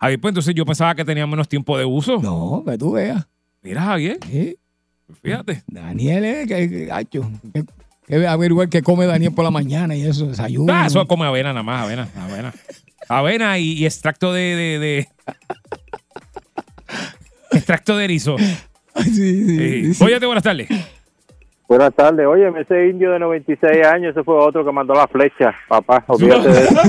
S5: Javier, pues entonces yo pensaba que tenía menos tiempo de uso.
S2: No, que tú veas.
S5: Mira, Javier,
S2: Sí.
S5: fíjate.
S2: Daniel es que, que, acho, que, que averiguar qué come Daniel por la mañana y eso, desayuno.
S5: Ah, eso come avena nada más, avena, avena. Avena y, y extracto de, de, de- *laughs* extracto de erizo.
S2: Sí, sí,
S5: Sí. Óyete, buenas tardes.
S6: Buenas tardes. Oye, ese indio de 96 años, ese fue otro que mandó la flecha, papá. *laughs* Olvídate de eso.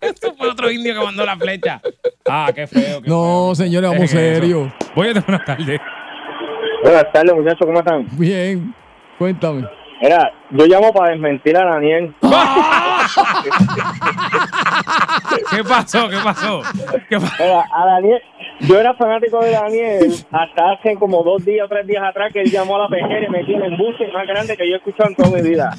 S5: Eso fue otro indio que mandó la flecha. Ah, qué feo. qué
S2: No,
S5: feo.
S2: señores, vamos
S5: ¿Qué es eso?
S2: serio.
S5: Óyete, buenas tardes.
S9: Buenas tardes, muchachos, ¿cómo están?
S2: Bien, cuéntame.
S9: Mira, yo llamo para desmentir a Daniel. *laughs*
S5: ¿Qué pasó? ¿Qué pasó? ¿Qué pasó?
S9: Mira, a Daniel, Yo era fanático de Daniel hasta hace como dos días o tres días atrás que él llamó a la PG y me tiene el embuste más grande que yo he escuchado en toda mi vida.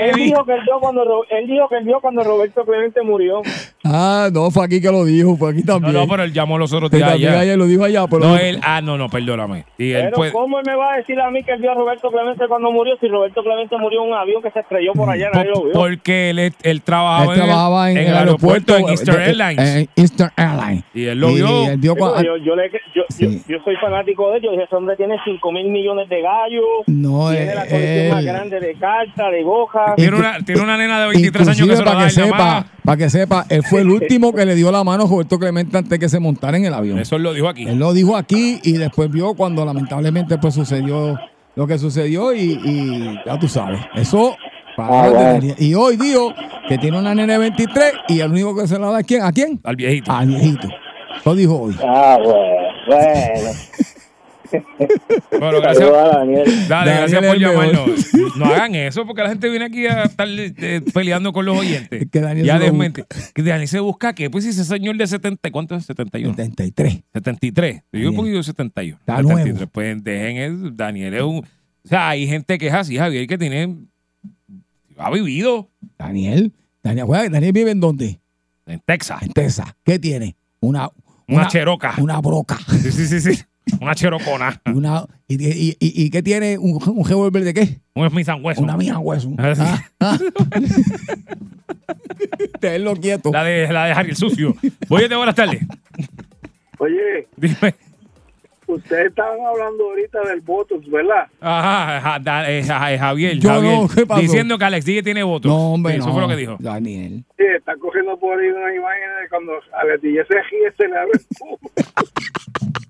S9: Él dijo que él vio cuando él dijo que él vio cuando Roberto Clemente murió.
S2: Ah, no, fue aquí que lo dijo, fue aquí también.
S5: no, pero él llamó los otros días allá.
S2: ayer lo dijo allá, pero
S5: No, él, ah, no, no, perdóname. Y él
S9: Pero
S5: puede,
S9: ¿cómo él me va a decir a mí que él vio a Roberto Clemente cuando murió si Roberto Clemente murió en un avión que se estrelló por allá, nadie lo vio?
S5: porque él, él trabajaba,
S2: él trabajaba en,
S5: el,
S2: el aeropuerto,
S5: en Eastern Airlines.
S2: en Eastern Airlines.
S5: y él lo
S2: Y
S5: vio.
S2: él vio
S9: Sí,
S2: cua-
S9: porque yo, yo, le- yo,
S2: Sí.
S9: yo, yo soy fanático de dije, ese hombre tiene 5 mil millones de gallos.
S2: No,
S9: tiene
S2: eh,
S9: la colección más
S2: él-
S9: grande de cartas, de gojas.
S5: Tiene una, tiene una nena de 23 años que se
S2: para que sepa, para que sepa, él fue el último que le dio la mano a Roberto Clemente antes que se montara en el avión.
S5: Eso él lo dijo aquí.
S2: Él lo dijo aquí y después vio cuando lamentablemente pues sucedió lo que sucedió y, y ya tú sabes. Eso para
S9: Ah, bueno.
S2: de- Y hoy dijo que tiene una nene de 23 y el único que se la da a quién? ¿A quién?
S5: Al viejito.
S2: Al viejito. Lo dijo hoy.
S9: Ah, bueno, bueno. *laughs*
S5: Bueno, gracias.
S9: Saludos a Daniel.
S5: Dale,
S2: Daniel
S5: gracias por llamarnos. No hagan eso porque la gente viene aquí a estar eh, peleando con los oyentes. *laughs*
S2: Es que Daniel
S5: ya desmente. Que Daniel se busca qué? Pues si ese señor de 70, ¿cuánto es? 71.
S2: 73.
S5: 73. Yo un poquito 71.
S2: Está
S5: 73.
S2: nuevo.
S5: Pues dejen eso. Daniel es un. O sea, hay gente que es así, Javier, que tiene. Ha vivido
S2: Daniel. Daniel, juega- Daniel vive en dónde?
S5: en Texas.
S2: En Texas. ¿Qué tiene? Una,
S5: Una, cheroca.
S2: Una broca.
S5: Sí, sí, sí, sí. Una cherocona.
S2: Y, una, y, y, y, y qué tiene? ¿Un, un revólver de qué?
S5: Un Smith Wesson.
S2: Una mía hueso.
S5: Ah.
S2: Ah, ah. *laughs* Tenlo quieto.
S5: La de, la de Harry el sucio. Voy a buenas tardes.
S8: Oye,
S5: Dime.
S8: ustedes estaban hablando ahorita del Botox, ¿verdad?
S5: Ajá, ja- da- eh, ja- eh, Javier,
S2: Yo
S5: Javier,
S2: no, ¿qué pasó?
S5: diciendo que Alex Díaz tiene votos.
S2: No, hombre,
S5: Eso
S2: no.
S5: fue lo que dijo.
S2: Daniel.
S8: Sí, está cogiendo por ahí una imagen de cuando a la DJ se ríe, se le abre el. *laughs*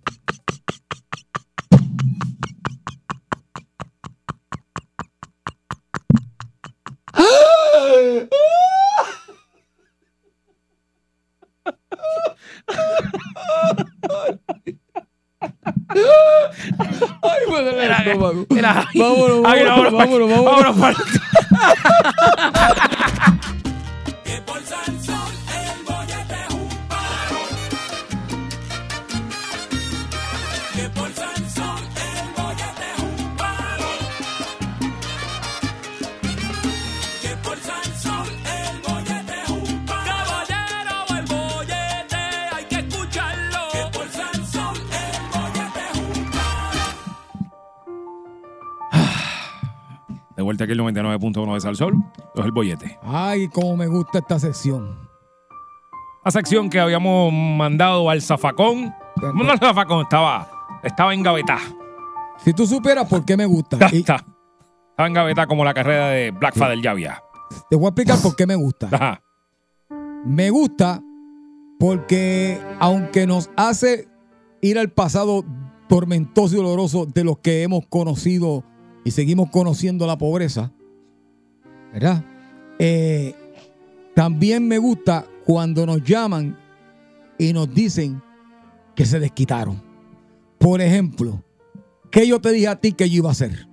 S2: Ay, me duele el estómago.
S5: Mira,
S2: Vámonos, vámonos, vámonos, vámonos.
S5: vámonos para-
S1: Que por Sansón el bollete es un paro. Que por
S5: vuelta aquí el 99.1 de Salsol. Es el bollete.
S2: Ay, cómo me gusta esta sección.
S5: La sección que habíamos mandado al zafacón. No, el zafacón estaba, estaba en gaveta.
S2: Si tú supieras por qué me gusta. Y
S5: está. Estaba en gaveta como la carrera de Black Father Llavia.
S2: te voy a explicar por qué me gusta. *laughs*
S5: Ajá.
S2: Me gusta porque aunque nos hace ir al pasado tormentoso y doloroso de los que hemos conocido y seguimos conociendo la pobreza, ¿verdad? Eh, también me gusta cuando nos llaman y nos dicen que se desquitaron. Por ejemplo, ¿qué yo te dije a ti que yo iba a hacer?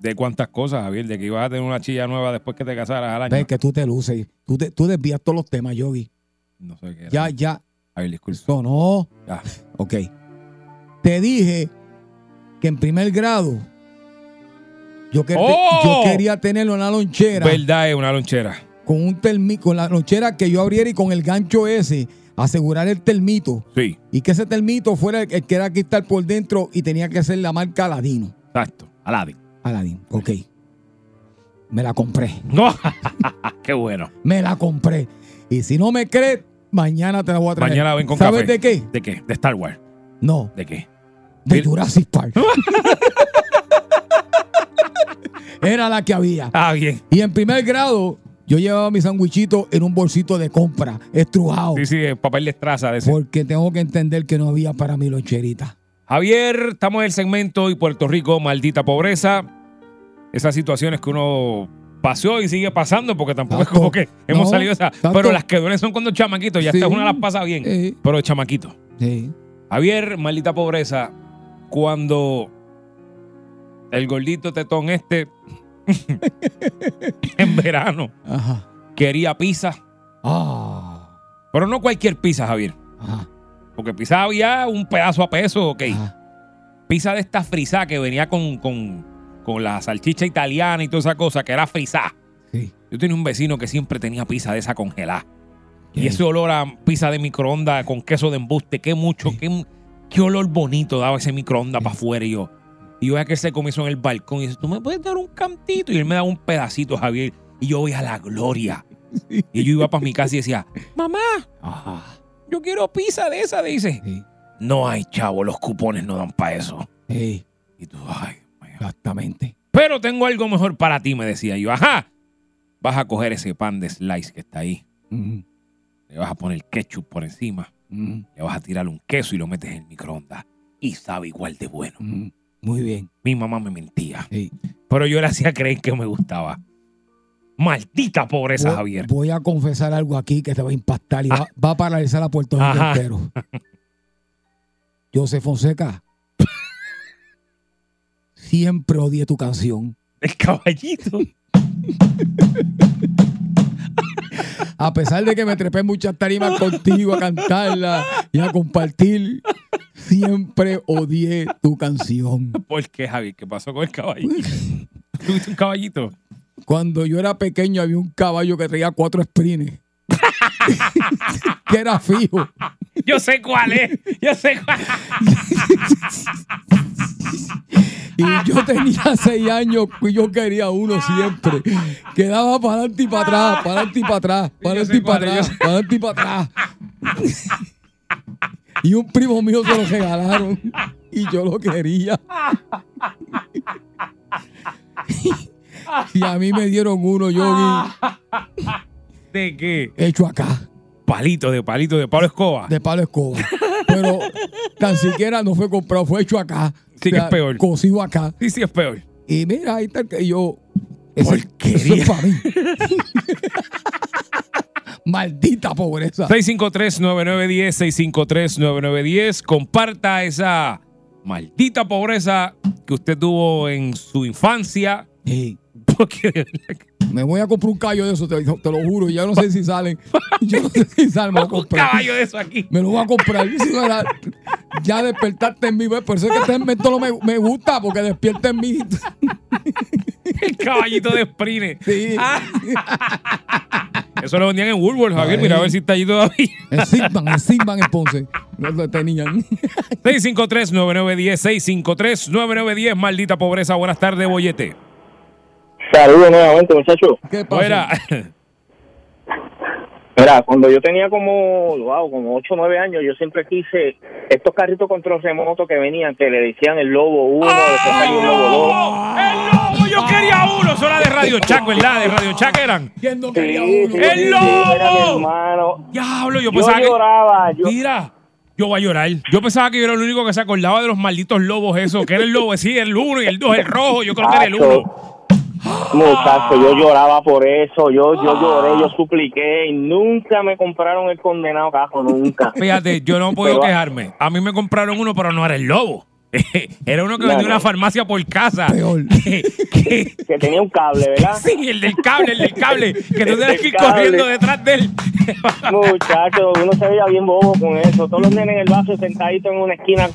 S5: ¿De cuántas cosas, Javier? De que ibas a tener una chilla nueva después que te casaras al año.
S2: Ves que tú te luces, tú, te- tú desvías todos los temas, Yogi.
S5: No sé qué era.
S2: Ya, ya,
S5: Javier, disculpa.
S2: eso no.
S5: Ya.
S2: Ok. Te dije que en primer grado yo, que-
S5: ¡Oh!
S2: yo quería tenerlo en la lonchera
S5: Verdad es una lonchera.
S2: con un termi- con la lonchera que yo abriera y con el gancho ese asegurar el termito
S5: Sí,
S2: y que ese termito fuera el, el que era estar por dentro y tenía que ser la marca Aladino.
S5: exacto. Aladdin.
S2: Aladín, ok. Me la compré.
S5: No, *laughs* qué bueno.
S2: Me la compré. Y si no me crees, mañana te la voy a traer.
S5: Mañana ven con
S2: ¿Sabes
S5: café.
S2: de qué?
S5: ¿De qué? De Star Wars.
S2: No,
S5: ¿De qué?
S2: de. Jurassic Park. *laughs* Era la que había.
S5: Ah, bien.
S2: Y en primer grado, yo llevaba mi sandwichito en un bolsito de compra, estrujado.
S5: Sí, sí, el papel de estraza de ese.
S2: Porque tengo que entender que no había para mi loncherita.
S5: Javier, estamos en el segmento y Puerto Rico, maldita pobreza. Esas situaciones que uno pasó y sigue pasando, porque tampoco
S2: Tanto.
S5: es como que hemos
S2: No,
S5: salido de esa.
S2: tanto.
S5: Pero las que duelen son cuando chamaquitos, ya
S2: Sí.
S5: está uno las pasa bien. Pero chamaquito.
S2: Sí.
S5: Javier, maldita pobreza, cuando el gordito tetón este *laughs* en verano
S2: Ajá.
S5: quería pizza
S2: Ah.
S5: Pero no cualquier pizza, Javier.
S2: Ajá.
S5: Porque pizza había un pedazo a peso, ok.
S2: Ajá.
S5: Pizza de esta frisá que venía con, con, con la salchicha italiana y toda esa cosa, que era frisá.
S2: Sí.
S5: Yo tenía un vecino que siempre tenía pizza de esa congelada.
S2: ¿Qué?
S5: Y ese olor a pizza de microondas con queso de embuste, qué mucho, qué, qué olor bonito daba ese microondas para afuera. Y yo, y yo veía que él se comió en el balcón y dice, tú me puedes dar un cantito. Y él me daba un pedacito, Javier. Y yo veía la gloria. Y yo iba para mi casa y decía, mamá,
S2: Ajá.
S5: yo quiero pizza de esa. Dice,
S2: Sí.
S5: no hay chavo, los cupones no dan para eso.
S2: Sí,
S5: Y tú, ay,
S2: exactamente.
S5: Pero tengo algo mejor para ti, me decía yo. Ajá. Vas a coger ese pan de slice que está ahí.
S2: Ujú,
S5: Le vas a poner ketchup por encima.
S2: ujú,
S5: Le vas a tirar un queso y lo metes en el microondas. Y sabe igual de bueno.
S2: ujú. Muy bien.
S5: Mi mamá me mentía.
S2: Sí.
S5: Pero yo le hacía creer que me gustaba. Maldita pobreza,
S2: Voy-
S5: Javier.
S2: Voy a confesar algo aquí que te va a impactar y va, va a paralizar a Puerto Rico entero. José Fonseca. Siempre odié tu canción.
S5: El caballito. *laughs*
S2: A pesar de que me trepé muchas tarimas contigo a cantarla y a compartir, siempre odié tu canción.
S5: ¿Por qué, Javier? ¿Qué pasó con el caballito? ¿Tuviste un caballito?
S2: Cuando yo era pequeño había un caballo que traía cuatro sprines. Que era fijo.
S5: Yo sé cuál es. Yo sé cuál.
S2: Y yo tenía seis años y yo quería uno siempre. Quedaba para adelante y para atrás, para adelante y para atrás, para adelante y para atrás, para adelante y para atrás. Y un primo mío se lo regalaron y yo lo quería. Y a mí me dieron uno, Yogi,
S5: ¿De qué?
S2: hecho acá,
S5: Palito, de palito, de Pablo Escoba.
S2: de palo escoba. Pero tan siquiera no fue comprado, fue hecho acá.
S5: Sí que es peor.
S2: Cocido acá.
S5: Sí, sí, es peor.
S2: Y mira, ahí está el que yo.
S5: Porquería.
S2: eso es para mí. *laughs* Maldita pobreza.
S5: 653-9910, 653-9910. Comparta esa maldita pobreza que usted tuvo en su infancia.
S2: Sí.
S5: Porque
S2: Me voy a comprar un caballo de eso, te, te lo juro. y Ya no sé si salen. *laughs* Yo no sé si salen. Me lo voy a
S5: un
S2: comprar.
S5: caballo de eso aquí.
S2: Me lo voy a comprar. No ya despertaste en mí. Por eso es que este método me, me gusta, porque despierta en mí. *laughs*
S5: El caballito de Sprine.
S2: Sí. *laughs*
S5: Eso lo vendían en Woolworth, Javier. Mira a ver si está allí todavía.
S2: En Sigman, en Sigman en Ponce. Lo, lo tenían.
S5: 653-9910, 653-9910. Maldita pobreza. Buenas tardes, Bollete.
S9: Saludos nuevamente, muchachos.
S2: ¿Qué pasa? *laughs*
S9: Mira, cuando yo tenía como, wow, como 8 o 9 años, yo siempre quise estos carritos control remoto que venían, que le decían el Lobo 1, después salió el Lobo 2.
S5: ¡Oh! ¡El lobo! Yo quería uno. Eso era de Radio Chac, ¿verdad? De Radio Chac eran.
S2: ¿Quién no quería
S9: sí,
S2: uno?
S9: sí,
S5: ¡El
S9: sí,
S5: lobo!
S9: era mi hermano.
S5: Diablo, yo
S9: Yo
S5: pensaba que.
S9: lloraba, yo,
S5: Mira, yo voy a llorar. Yo pensaba que yo era el único que se acordaba de los malditos lobos, eso. Que era el lobo, sí, el uno y el dos, el rojo. Yo creo que era el uno.
S9: Muchacho, yo lloraba por eso, yo, yo lloré, yo supliqué y nunca me compraron el condenado cajo, nunca. *laughs*
S5: Fíjate, yo no puedo
S9: Pero-
S5: quejarme. A mí me compraron uno, pero no era el lobo. *laughs* Era uno que vendía
S9: no.
S5: una farmacia por casa.
S2: Peor. *laughs*
S5: Que- que-
S9: Que tenía un cable, ¿verdad?
S5: sí, el del cable, el del cable. Que tú
S9: del
S5: que ir corriendo detrás de él.
S9: Muchacho, uno se veía bien bobo con eso. Todos los nenes en el vaso sentaditos en una esquina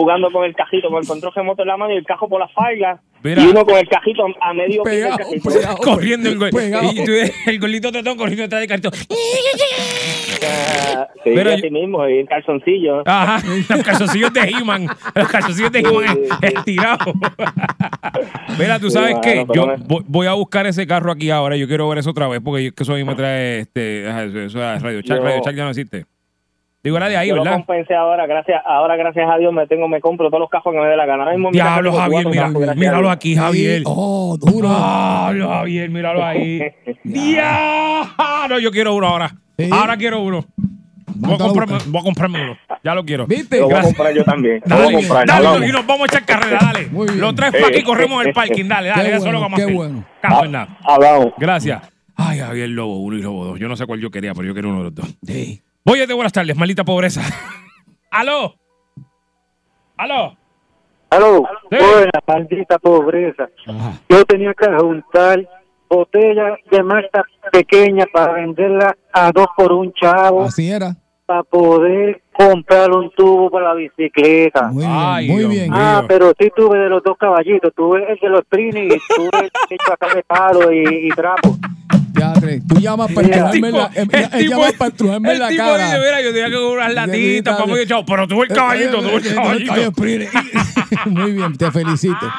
S9: jugando con el cajito, con el control remoto en la mano y el cajo por la falda.
S5: Mira.
S9: Y uno con el cajito a medio pie del
S2: Pegado,
S9: cajito.
S2: pegado.
S5: corriendo el, gol-
S2: Pegado.
S5: y tú- el golito tetón corriendo detrás del cartón.
S9: Ah, sí,
S5: Pero
S9: así
S5: yo-
S9: mismo, y el calzoncillo.
S5: Ajá, los calzoncillos de He-Man. Los calzoncillos de He-Man
S9: Sí, sí.
S5: estirados. Mira, tú sabes
S9: pero
S5: yo
S9: me-
S5: voy, voy a buscar ese carro aquí ahora. Yo quiero ver eso otra vez porque que eso a mí me trae este, eso, eso es Radio.
S9: Yo-
S5: Radio ya no existe. Digo, era de ahí,
S9: Yo lo
S5: ¿verdad?
S9: compensé ahora, gracias, ahora gracias a Dios me tengo, me compro todos los cajos que me dé la gana. Ahora mismo
S5: Diablo, Javier, mira,
S9: cajos, a
S5: míralo aquí, Javier.
S2: Oh, duro.
S5: Diablo, Javier, míralo ahí. *laughs* Diablo, yo quiero uno ahora.
S2: Sí.
S5: Ahora quiero uno. Voy a,
S2: a
S5: comprarme, voy a comprarme uno. Ya lo quiero.
S2: ¿Viste?
S9: Lo voy a comprar yo también. Lo voy a
S5: Dale,
S9: comprar,
S5: dale,
S9: hablamos.
S5: y nos vamos a echar carrera, dale. *laughs*
S2: Muy bien.
S5: Lo traes para aquí y corremos el parking, dale, dale,
S2: Qué
S5: eso es lo
S2: bueno,
S5: que vamos a
S2: qué
S5: hacer.
S2: bueno.
S5: Cago en nada.
S9: Hablamos.
S5: Gracias. Ay, Javier Lobo 1 y Lobo 2. Yo no sé cuál yo quería, pero yo quiero uno de los dos.
S2: Sí.
S5: Oye, buenas tardes, maldita pobreza. *laughs* ¿Aló? ¿Aló?
S8: Aló,
S5: Sí.
S8: buena, maldita pobreza.
S2: Ajá.
S8: Yo tenía que juntar botellas de malta pequeña para venderla a dos por un chavo
S2: Así era.
S8: Para poder comprar un tubo para la bicicleta.
S2: Muy bien,
S5: Ay,
S2: muy
S5: Dios
S2: bien.
S5: mío.
S8: Ah, pero sí tuve de los dos caballitos, tuve el de los trinis y tuve el hecho acá de palo y, y trapo.
S2: Teatre, tú llamas para estrujarme la, em-
S5: el
S2: él
S5: tipo-
S2: llama para estrujarme la
S5: el tipo
S2: cara.
S5: dice, mira, yo tenía que comprar unas latitas, para yo, chao, pero tuve el caballito, tuve el caballito.
S2: Muy bien, te felicito.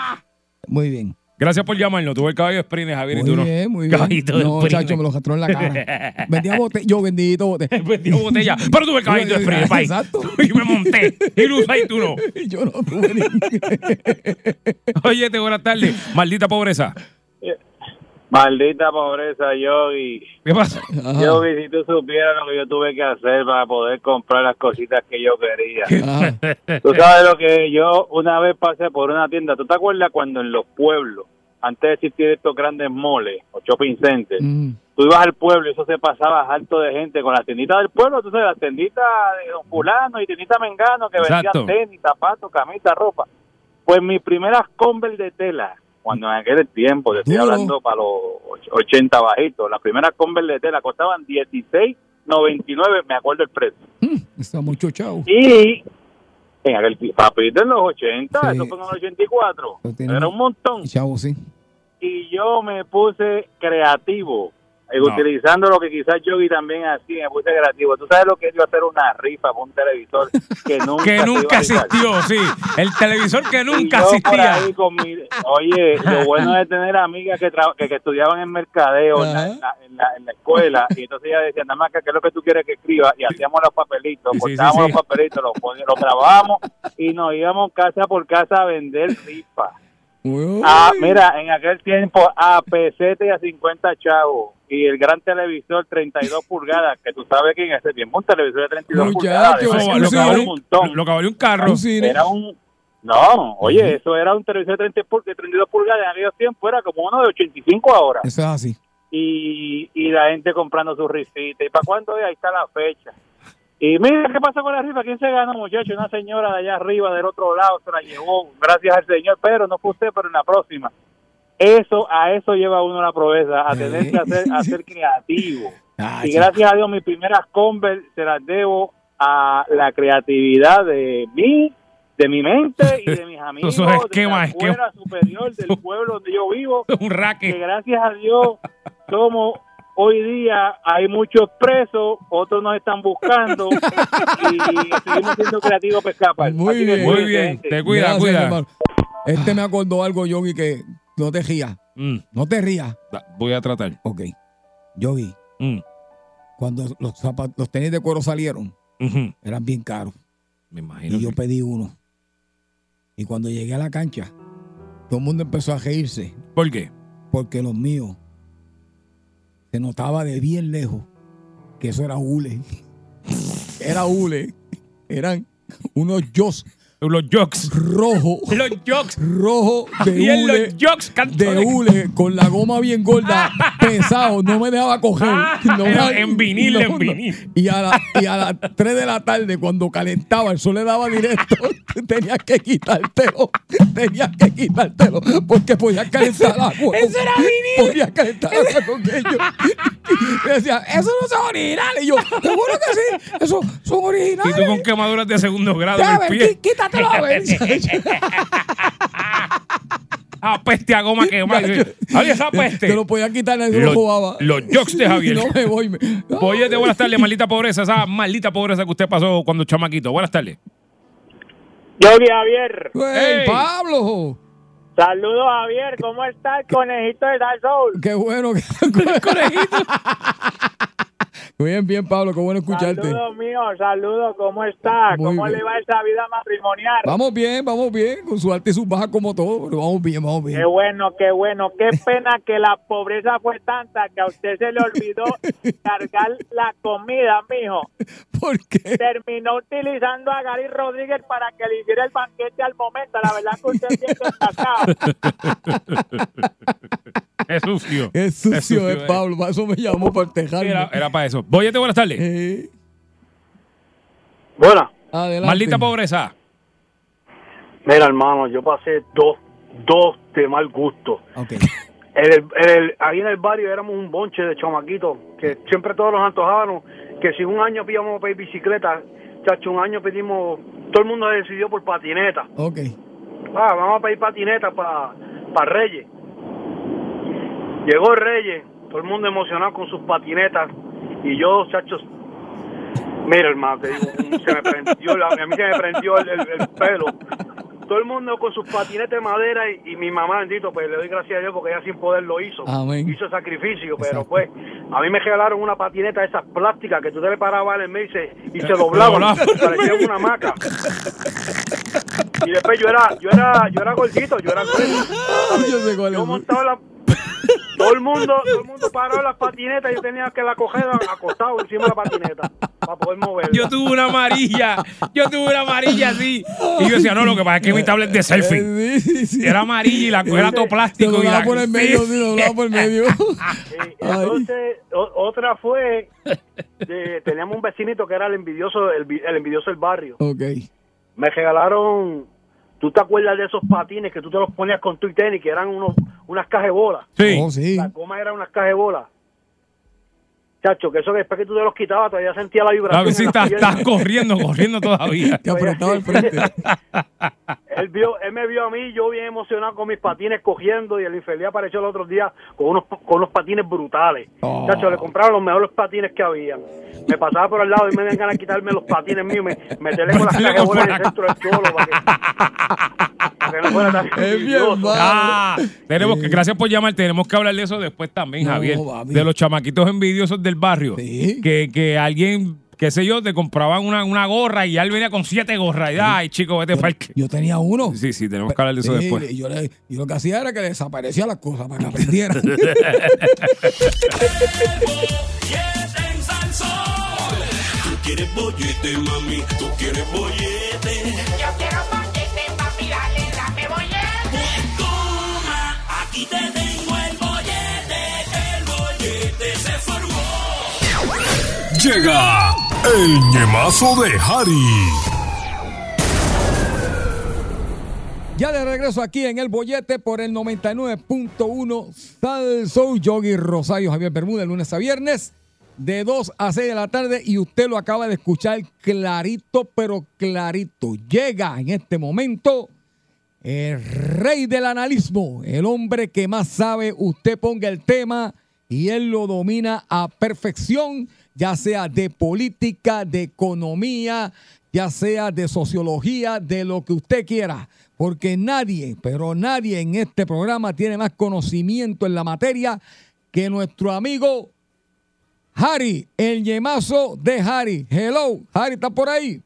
S2: Muy bien.
S5: Gracias por llamarnos, tuve el caballo de sprint, Javier, y
S2: Muy
S5: tú no.
S2: bien, muy bien.
S5: Caballito de
S2: No,
S5: sprint.
S2: chacho, me lo gastró en la cara. *laughs* Vendía bote, yo bendito bote. *laughs*
S5: Vendió botella, pero tuve el caballito de sprint, país.
S2: Exacto.
S5: Y me monté. Y lo usé y tú no. *laughs*
S2: Yo no tuve ni...
S5: Oye, te buenas tardes. Maldita pobreza.
S7: Maldita pobreza, Yogi.
S5: ¿Qué pasa?
S2: Ajá.
S7: Yogi, si tú supieras lo que yo tuve que hacer para poder comprar las cositas que yo quería.
S2: Ajá. *laughs*
S7: Tú sabes lo que yo una vez pasé por una tienda. ¿Tú te acuerdas cuando en los pueblos, antes de existir estos grandes moles o shopping centers,
S2: Mm.
S7: tú ibas al pueblo y eso se pasaba alto de gente con las tienditas del pueblo, tú sabes, las tienditas de don fulano y tiendita mengano que
S5: Exacto.
S7: vendían tenis, zapatos, camisas, ropa. Pues mis primeras Converse de tela, cuando en aquel tiempo, te estoy
S2: Duro.
S7: hablando para los och- 80 bajitos, las primeras Converse de tela costaban 16.99, me acuerdo el precio.
S2: Mm, Está mucho chavo.
S7: Y en aquel papito, en los 80,
S2: Sí.
S7: eso fue en el 84,
S2: Lo tiene-
S7: era un montón.
S2: Chavo, sí.
S7: Y yo me puse creativo,
S5: No.
S7: utilizando lo que quizás Yogi también hacía, me puse creativo. Tú sabes lo que es yo hacer una rifa por un televisor que *laughs* nunca,
S5: Que nunca asistió, sí. El televisor que *laughs* nunca asistía.
S7: con mi- oye, lo *laughs* bueno de tener amigas que, tra- que, que estudiaban en mercadeo en la, en, la, en la- en la escuela y entonces ella decía, nada más que qué es lo que tú quieres que escriba y hacíamos los papelitos,
S5: Sí,
S7: cortábamos
S5: sí, sí.
S7: los papelitos, los, poníamos- los grabábamos y nos íbamos casa por casa a vender rifas. Ah, mira, en aquel tiempo a pesete y a 50 chavos y el gran televisor 32 pulgadas, que tú sabes que en ese tiempo un televisor de 32
S2: Muchacho,
S7: pulgadas,
S2: un
S5: lo, que vale un,
S7: montón.
S5: lo que vale un carro.
S7: Era un... No, oye, eso era un televisor de 30 pul- de 32 pulgadas en aquellos tiempos, era como uno de 85 ahora.
S2: Eso es así.
S7: Y, y la gente comprando sus risitas. ¿Y para cuándo? Ahí está la fecha. Y mira qué pasó con la rifa. ¿Quién se ganó, muchacho? Una señora de allá arriba, del otro lado, se la llevó. Gracias al Señor, pero no fue usted, pero en la próxima. Eso, a eso lleva uno la proeza, a tener que hacer, a ser *laughs* creativo.
S2: Ah,
S7: Y gracias a Dios, mis primeras Converse se las debo a la creatividad de mí, de mi mente y de mis *laughs* amigos,
S5: Esos esquemas,
S7: de la superior del pueblo donde yo vivo, *laughs*
S5: Un
S7: que
S5: racket.
S7: gracias a Dios somos hoy día hay muchos presos, otros nos están buscando *laughs* y seguimos siendo creativos para escapar.
S2: Muy
S7: Así
S2: bien.
S5: Muy bien. Te cuida,
S2: Gracias,
S5: cuida.
S2: hermano. Este me acordó algo, Yogi, que no te rías.
S5: Mm,
S2: No te rías.
S5: da- voy a tratar.
S2: Ok. Yogi,
S5: Mm,
S2: cuando los, zapat- los tenis de cuero salieron, eran bien caros.
S5: Me imagino.
S2: Y yo
S5: que-
S2: pedí uno. Y cuando llegué a la cancha, todo el mundo empezó a reírse
S5: ¿Por qué?
S2: porque los míos se notaba de bien lejos que eso era hule. *laughs* Era hule. Eran unos jocks
S5: Los jocks.
S2: rojos. *laughs*
S5: Los jocks.
S2: Rojo de
S5: Y en
S2: hule.
S5: los jocks
S2: de hule con la goma bien gorda, *laughs* pesado, no me dejaba coger. *laughs* No me-
S5: Ah, en vinil,
S2: no,
S5: en vinil.
S2: Y a, la- y a las 3 de la tarde, cuando calentaba, el sol le daba directo, *laughs* tenías que quitártelo. Tenías que quitártelo porque podías calentar el agua.
S5: ¡Eso era vinil!
S2: Podías calentar el agua con ellos. *laughs* Y decía, eso no son originales. Y yo, seguro que sí, eso son
S5: Y
S2: originales.
S5: tú con quemaduras de segundo grado
S2: Ya,
S5: en el pie.
S2: quítatelo a ver.
S5: Ah, peste a goma quemada. *laughs* Oye, esa peste.
S2: Te lo podían quitar, nadie lo jugaba.
S5: los jocks de *laughs* Javier.
S2: No me voy. me- *laughs*
S5: Oye, de buenas tardes, maldita pobreza. Esa maldita pobreza que usted pasó cuando chamaquito. Buenas tardes.
S9: Yogi Javier,
S2: Ey,
S5: Ey.
S2: Pablo.
S9: saludos Javier, ¿cómo está el conejito de Dark Soul?
S2: Qué bueno. que- Bien, bien, Pablo. Qué bueno escucharte.
S9: Saludos míos, saludos, ¿cómo está?
S2: Muy
S9: ¿Cómo
S2: bien.
S9: le va esa vida matrimonial?
S2: Vamos bien, vamos bien. Con su alta y sus bajas como todo. Pero vamos bien, vamos bien.
S9: Qué bueno, qué bueno. Qué pena que la pobreza fue tanta que a usted se le olvidó *laughs* cargar la comida, mijo.
S2: ¿Por qué?
S9: Terminó utilizando a Gary Rodríguez para que le hiciera el banquete al momento. La verdad que usted es bien destacado. *laughs*
S5: Es sucio.
S2: Es sucio,
S5: sucio,
S2: es
S5: eh.
S2: Pablo. Para eso me llamó para tejarme.
S5: Era, era para eso. Boyete, buenas tardes.
S2: Eh, adelante.
S5: Maldita pobreza.
S8: mira hermano, yo pasé dos, dos de mal gusto.
S2: Ok. *laughs*
S10: en el- en el- ahí en el barrio éramos un bonche de chamaquitos que siempre todos nos antojábamos que si un año íbamos a pedir bicicleta, chacho, un año pedimos, todo el mundo decidió por patineta.
S2: Ok.
S10: Ah, vamos a pedir patineta para Reyes. Llegó Reyes, todo el mundo emocionado con sus patinetas y yo, chachos, mira hermano, te digo, se me prendió, la- a mí se me prendió el, el- el pelo. Todo el mundo con sus patinetas de madera y, y mi mamá, bendito, pues le doy gracias a Dios porque ella sin poder lo hizo.
S2: Amén.
S10: Hizo sacrificio, pero pues a mí me regalaron una patineta de esas plásticas que tú te le parabas en el medio y se, y se *laughs* doblaban,
S5: doblaba.
S10: parecía una hamaca. Y después yo era, yo era, yo era gordito, yo era *laughs* grueso.
S2: Yo
S10: montaba la todo el mundo, todo el mundo en las patinetas y yo tenía que la coger acostado encima de la patineta para poder moverla.
S5: Yo tuve una amarilla. Yo tuve una amarilla así. Y yo decía, no, lo que pasa es que mi tablet de selfie.
S2: Sí, sí, sí.
S5: Era amarilla y la era todo plástico. y
S2: doblaba
S5: la,
S2: por el medio, sí, doblaba por el medio. *laughs*
S10: Entonces, o- otra fue, de- teníamos un vecinito que era el envidioso, el, el envidioso del barrio.
S2: Ok.
S10: Me regalaron, ¿tú te acuerdas de esos patines que tú te los ponías con tu y tenis, que eran unos, unas cajas de bolas?
S5: Sí.
S2: Oh, sí.
S10: La goma era unas cajas de bolas. Chacho, que eso que después que tú te los quitabas todavía sentía la vibración.
S5: A ver si estás, estás corriendo, corriendo todavía.
S2: Te apretaba el frente. *laughs*
S10: Él, vio, él me vio a mí, yo bien emocionado con mis patines cogiendo y el infeliz apareció el otro día con unos, con unos patines brutales.
S2: Oh.
S10: Chacho, le compraron los mejores patines que había. Me pasaba por al lado y me ven ganas de quitarme los patines míos, me, meterle con las bolas en el centro del cholo para que, para que no fuera tan
S2: Es bien.
S5: Ah, tenemos que, gracias por llamar. Tenemos que hablar de eso después también,
S2: No,
S5: Javier. De los chamaquitos envidiosos del barrio.
S2: Sí.
S5: Que, que alguien, qué sé yo, te compraban una, una gorra y ya él venía con siete gorras. Y, ay, chico, vete para.
S2: Yo tenía uno.
S5: Sí, sí, tenemos que hablar de eso
S2: Sí,
S5: después.
S2: y Yo, le- yo lo que hacía era que le desaparecía las cosas para que aprendieran.
S1: Tú quieres *laughs* bollete, mami, tú quieres bollete.
S11: Yo quiero bollete, papi, dale, dame bollete.
S1: Pues toma, aquí te tengo el bollete. El bollete se formó.
S12: Llega el ñemazo de Harry.
S2: Ya de regreso aquí en el bollete por el 99.1 Sal Soul Yogi Rosario Javier Bermúdez, lunes a viernes, de 2 a 6 de la tarde. Y usted lo acaba de escuchar clarito, pero clarito. Llega en este momento el rey del analismo, el hombre que más sabe. Usted ponga el tema y él lo domina a perfección, ya sea de política, de economía, ya sea de sociología, de lo que usted quiera. Porque nadie, pero nadie en este programa tiene más conocimiento en la materia que nuestro amigo Harry, el yemazo de Harry. Hello, Harry, ¿está por ahí?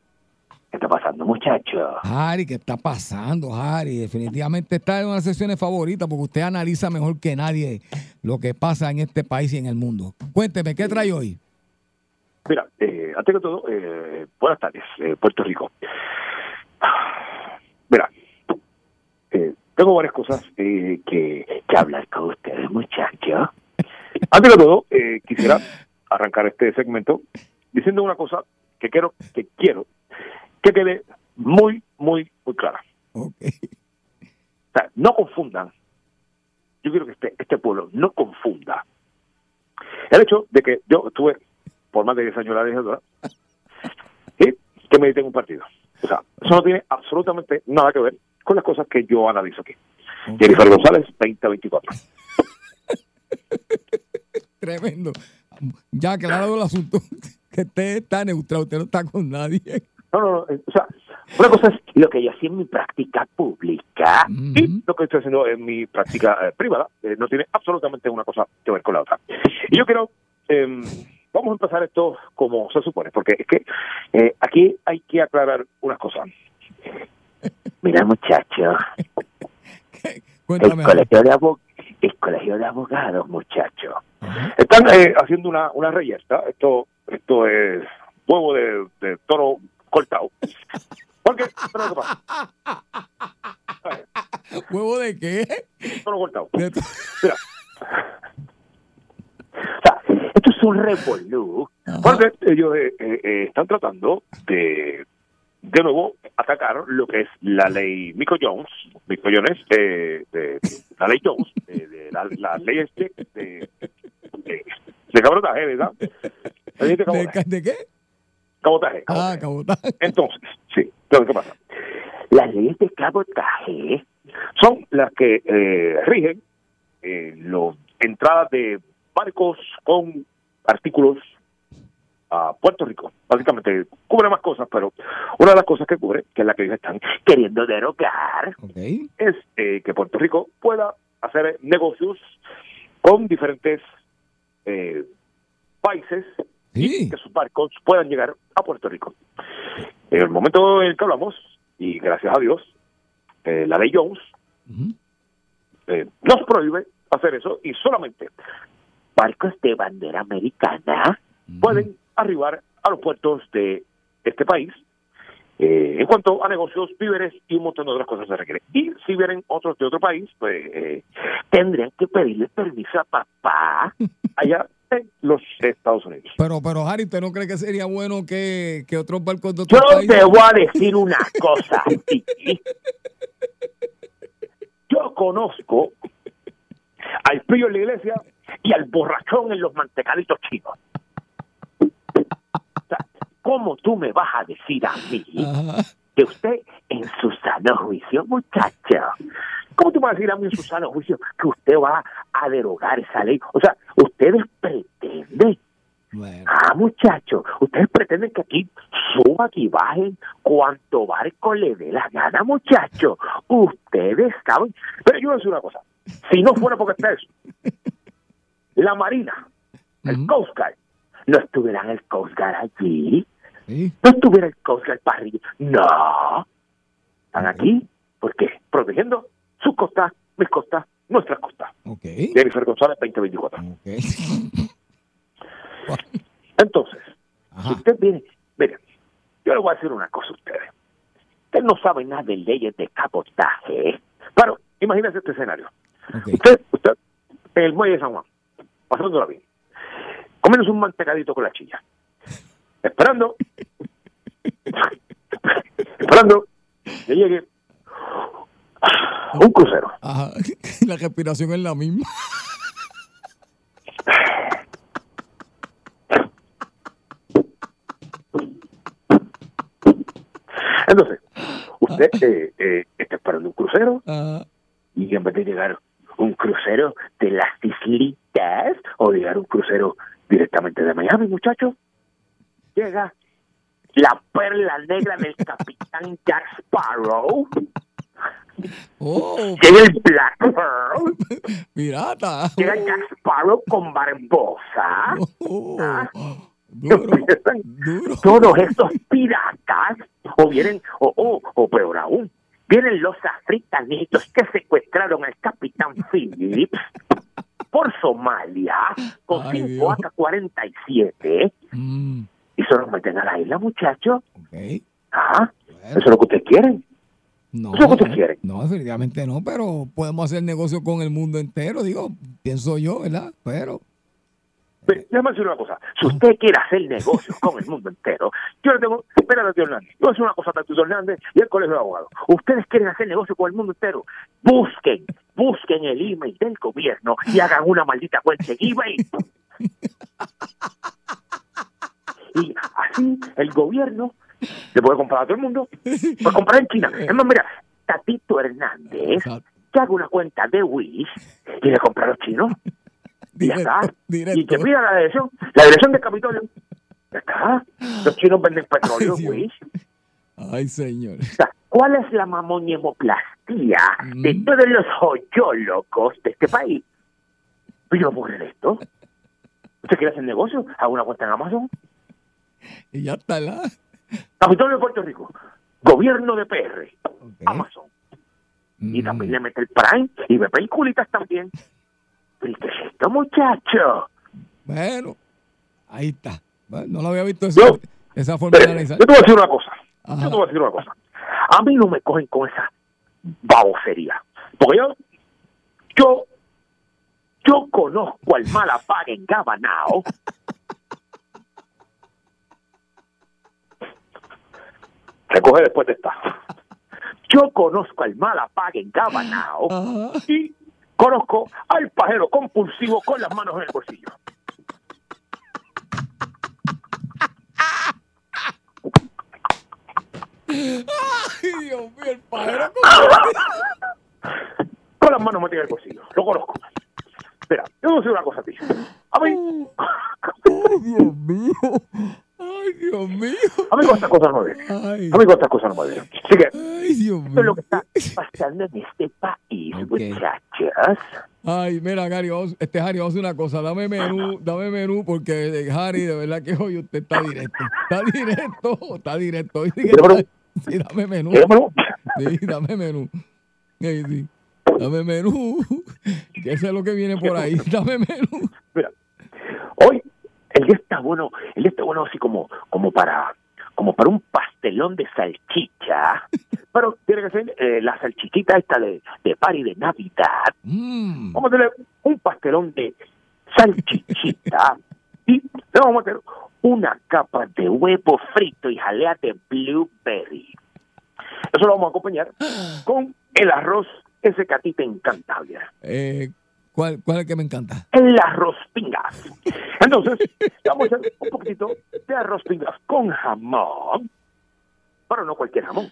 S13: ¿Qué está pasando, muchacho?
S2: Harry, ¿qué está pasando, Harry? Definitivamente está en una de las sesiones favoritas porque usted analiza mejor que nadie lo que pasa en este país y en el mundo. Cuénteme, ¿qué trae hoy?
S13: Mira, eh, antes que todo, eh, buenas tardes, eh, Puerto Rico. Mira, eh, tengo varias cosas eh, que, que hablar con ustedes, muchachos. Antes que todo, eh, quisiera arrancar este segmento diciendo una cosa que quiero que quiero que quede muy, muy, muy clara. O sea, no confundan. Yo quiero que este, este pueblo no confunda el hecho de que yo estuve por más de 10 años en la legislatura *laughs* y que me en un partido. O sea, eso no tiene absolutamente nada que ver con las cosas que yo analizo aquí. Jennifer González, 2024. *laughs*
S2: Tremendo. Ya aclarado el asunto, *laughs* que usted está neutral, usted no está con nadie.
S13: No, no, no. eh, O sea, una cosa es lo que yo hacía en mi práctica pública y lo que estoy haciendo en mi práctica eh, privada. Eh, no tiene absolutamente una cosa que ver con la otra. Y yo quiero, eh, vamos a empezar esto como se supone, porque es que eh, aquí hay que aclarar unas cosas. *laughs* Mira, muchacho, *laughs* el colegio, de el colegio de abogados, muchacho. Están eh, haciendo una, una reyerta. Esto, esto es huevo de, de toro cortado. *laughs* Porque, pero ¿qué pasa?
S2: ¿Huevo de qué?
S13: Toro cortado. Mira. Es un revolú. Porque ellos eh, eh, eh, están tratando de, de nuevo atacar lo que es la ley Mico Jones, Mico Jones, eh, de, la ley Jones, de, de la, la ley este de, de, de cabotaje, ¿verdad? La ley de
S2: ¿De,
S13: cabotaje.
S2: ca- de qué?
S13: Cabotaje,
S2: Ah, cabotaje.
S13: Entonces, sí, entonces, ¿qué pasa? Las leyes de cabotaje son las que eh, rigen eh, las entradas de barcos con artículos a Puerto Rico. Básicamente cubre más cosas, pero una de las cosas que cubre, que es la que ellos están queriendo derogar, es eh, que Puerto Rico pueda hacer negocios con diferentes eh, países y que sus barcos puedan llegar a Puerto Rico. En el momento en el que hablamos, y gracias a Dios, eh, la ley Jones eh, nos prohíbe hacer eso y solamente barcos de bandera americana pueden arribar a los puertos de este país. Eh, en cuanto a negocios, víveres y un montón de otras cosas se requiere. Y si vienen otros de otro país, pues eh, tendrían que pedirle permiso a papá *laughs* allá en los Estados Unidos.
S2: Pero, pero, Harry, ¿usted no cree que sería bueno que, que otros barcos de
S13: Yo
S2: otros países...
S13: te voy a decir una cosa. *laughs* Yo conozco al pillo en la iglesia y al borrachón en los mantecaditos chinos. O sea, ¿Cómo tú me vas a decir a mí que usted en su sano juicio, muchacho? ¿Cómo tú me vas a decir a mí en su sano juicio que usted va a derogar esa ley? O sea, ustedes pretenden Ah, muchachos, ustedes pretenden que aquí suban y bajen cuanto barco le dé la gana, muchachos. Ustedes saben. Pero yo voy a decir una cosa. Si no fuera porque está eso, la Marina, el Coast Guard, no estuviera en el Coast Guard allí. No estuviera el Coast Guard para arriba. No. Están aquí, ¿por qué? Protegiendo sus costas, mis costas, nuestras costas. Jennifer González, 2024. *laughs* Entonces, si usted viene, miren, yo le voy a decir una cosa a ustedes. Ustedes no saben nada de leyes de cabotaje. ¿eh? Pero imagínense este escenario. Usted, usted, en el muelle de San Juan, pasándola bien, comiéndose un mantecadito con la chilla, esperando, *laughs* esperando que llegue un crucero.
S2: Ajá, *laughs* la respiración es la misma.
S13: Entonces, usted eh, eh, está esperando un crucero y en vez de llegar un crucero de las islitas o llegar un crucero directamente de Miami, muchacho, llega la perla negra del *laughs* capitán Jack Sparrow. Llega el Black Pearl.
S2: Pirata.
S13: Llega Jack Sparrow con Barbosa. Ah.
S2: Duro,
S13: Empiezan todos estos piratas, o vienen, o, o, o peor aún, vienen los africanitos que secuestraron al capitán *laughs* Phillips por Somalia con
S2: Ay,
S13: 5
S2: Dios.
S13: AK-47
S2: Mm,
S13: y se los meten a la isla, muchachos. Ah, eso es lo que ustedes quieren.
S2: No,
S13: Eso es lo que ustedes quieren.
S2: no, definitivamente no, pero podemos hacer negocio con el mundo entero, digo, pienso yo, ¿verdad? Pero,
S13: Déjame decir una cosa. Si usted quiere hacer negocios con el mundo entero, yo le tengo. Espérate, tío Hernández. Yo voy a decir una cosa a tío Hernández y el colegio de abogados. Ustedes quieren hacer negocios con el mundo entero. Busquen, busquen el email del gobierno y hagan una maldita cuenta en eBay. Y así el gobierno le puede comprar a todo el mundo. Puede comprar en China. Es más, mira, Tatito Hernández que haga una cuenta de Wish y le compra a los chinos. Y ya está. Y que pida la dirección, la dirección del Capitolio. Ya está. Los chinos venden petróleo, Wish.
S2: ay, señor.
S13: O sea, ¿Cuál es la mamoniemoplastía de todos los joyólogos de este país? Pues yo no puedo creer esto. ¿Usted quiere hacer negocio? Haga una cuenta en Amazon.
S2: Y ya está la.
S13: Capitolio de Puerto Rico. Gobierno de PR. Amazon. Y también le mete el Prime y ve peliculitas también. ¿Pero qué es esto, muchacho?
S2: Bueno, ahí está. No lo había visto esa, esa forma de analizar.
S13: Yo te voy a decir una cosa. Yo te voy a decir una cosa. A mí no me cogen con esa babosería. Porque yo, yo, yo conozco al malapaga en Gabanao. Que coge después de esta. Yo conozco al malapague en Cabanao y conozco al pajero compulsivo con las manos en el bolsillo.
S2: Ay, Dios mío, el pajero. *laughs*
S13: Con las manos metidas en el bolsillo. Lo conozco. Mira, yo voy a decir una cosa a ti. A mí,
S2: Ay, Dios mío. Ay, Dios mío.
S13: a mí estas cosas no.
S2: Ay,
S13: A mí estas cosas no vienen. Así que,
S2: ay, Dios
S13: esto es lo que está pasando en este país,
S2: Ok.
S13: muchachas.
S2: Ay, mira, Gary, vamos, este Harry, vamos a hacer una cosa. Dame menú, dame menú, porque eh, Harry, de verdad que hoy usted está directo. Está directo, está directo. Sí Sí, dame menú. Sí, dame menú. Sí, sí. Dame menú. Que es lo que viene por ahí. Dame menú.
S13: Mira, hoy el día está bueno, el día está bueno así como, como para, como para un pastelón de salchicha. *laughs* Pero tiene que ser eh, la salchichita esta de, de party de Navidad.
S2: Mm.
S13: Vamos a tener un pastelón de salchichita *laughs* y le vamos a meter una capa de huevo frito y jalea de blueberry. Eso lo vamos a acompañar *gasps* con el arroz ese que a ti te encanta.
S2: Eh, ¿cuál, ¿Cuál es el que me encanta?
S13: El arroz pingas. Entonces, vamos a hacer un poquitito de arroz pingas con jamón, pero no cualquier jamón.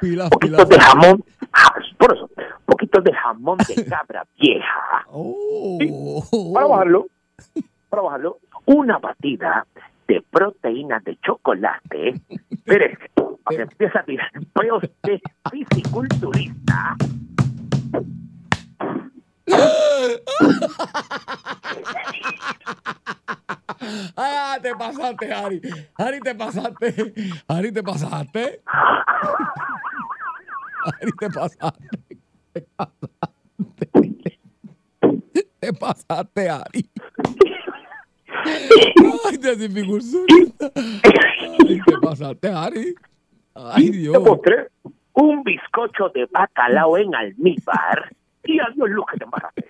S2: Pilas,
S13: Poquitos de jamón, ah, por eso, poquitos de jamón de cabra vieja.
S2: Oh.
S13: Para bajarlo, para bajarlo, una batida de proteína de chocolate. Mire, empiece a tirar peos de fisiculturista.
S2: Ah, te pasaste, Harry. Harry, te pasaste. Harry, te pasaste. Harry, te pasaste. Te pasaste. Te pasaste, Harry. Ay, te dificultó. Ay, te pasaste, Harry. Ay, Dios.
S13: postre, un bizcocho de bacalao en almíbar. Y adiós, luz que te embaraste.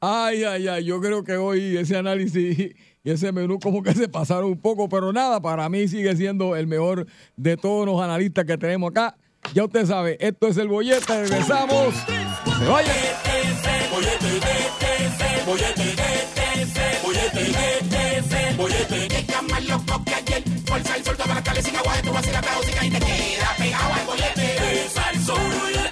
S2: Ay, ay, ay, yo creo que hoy ese análisis y ese menú como que se pasaron un poco, pero nada, para mí sigue siendo el mejor de todos los analistas que tenemos acá. Ya usted sabe, esto es el bollete, regresamos. Se vaya.
S1: Fuerza el sol, toda la calle sin agua, esto va a ser la música y te queda pegado al bollete. El sol, que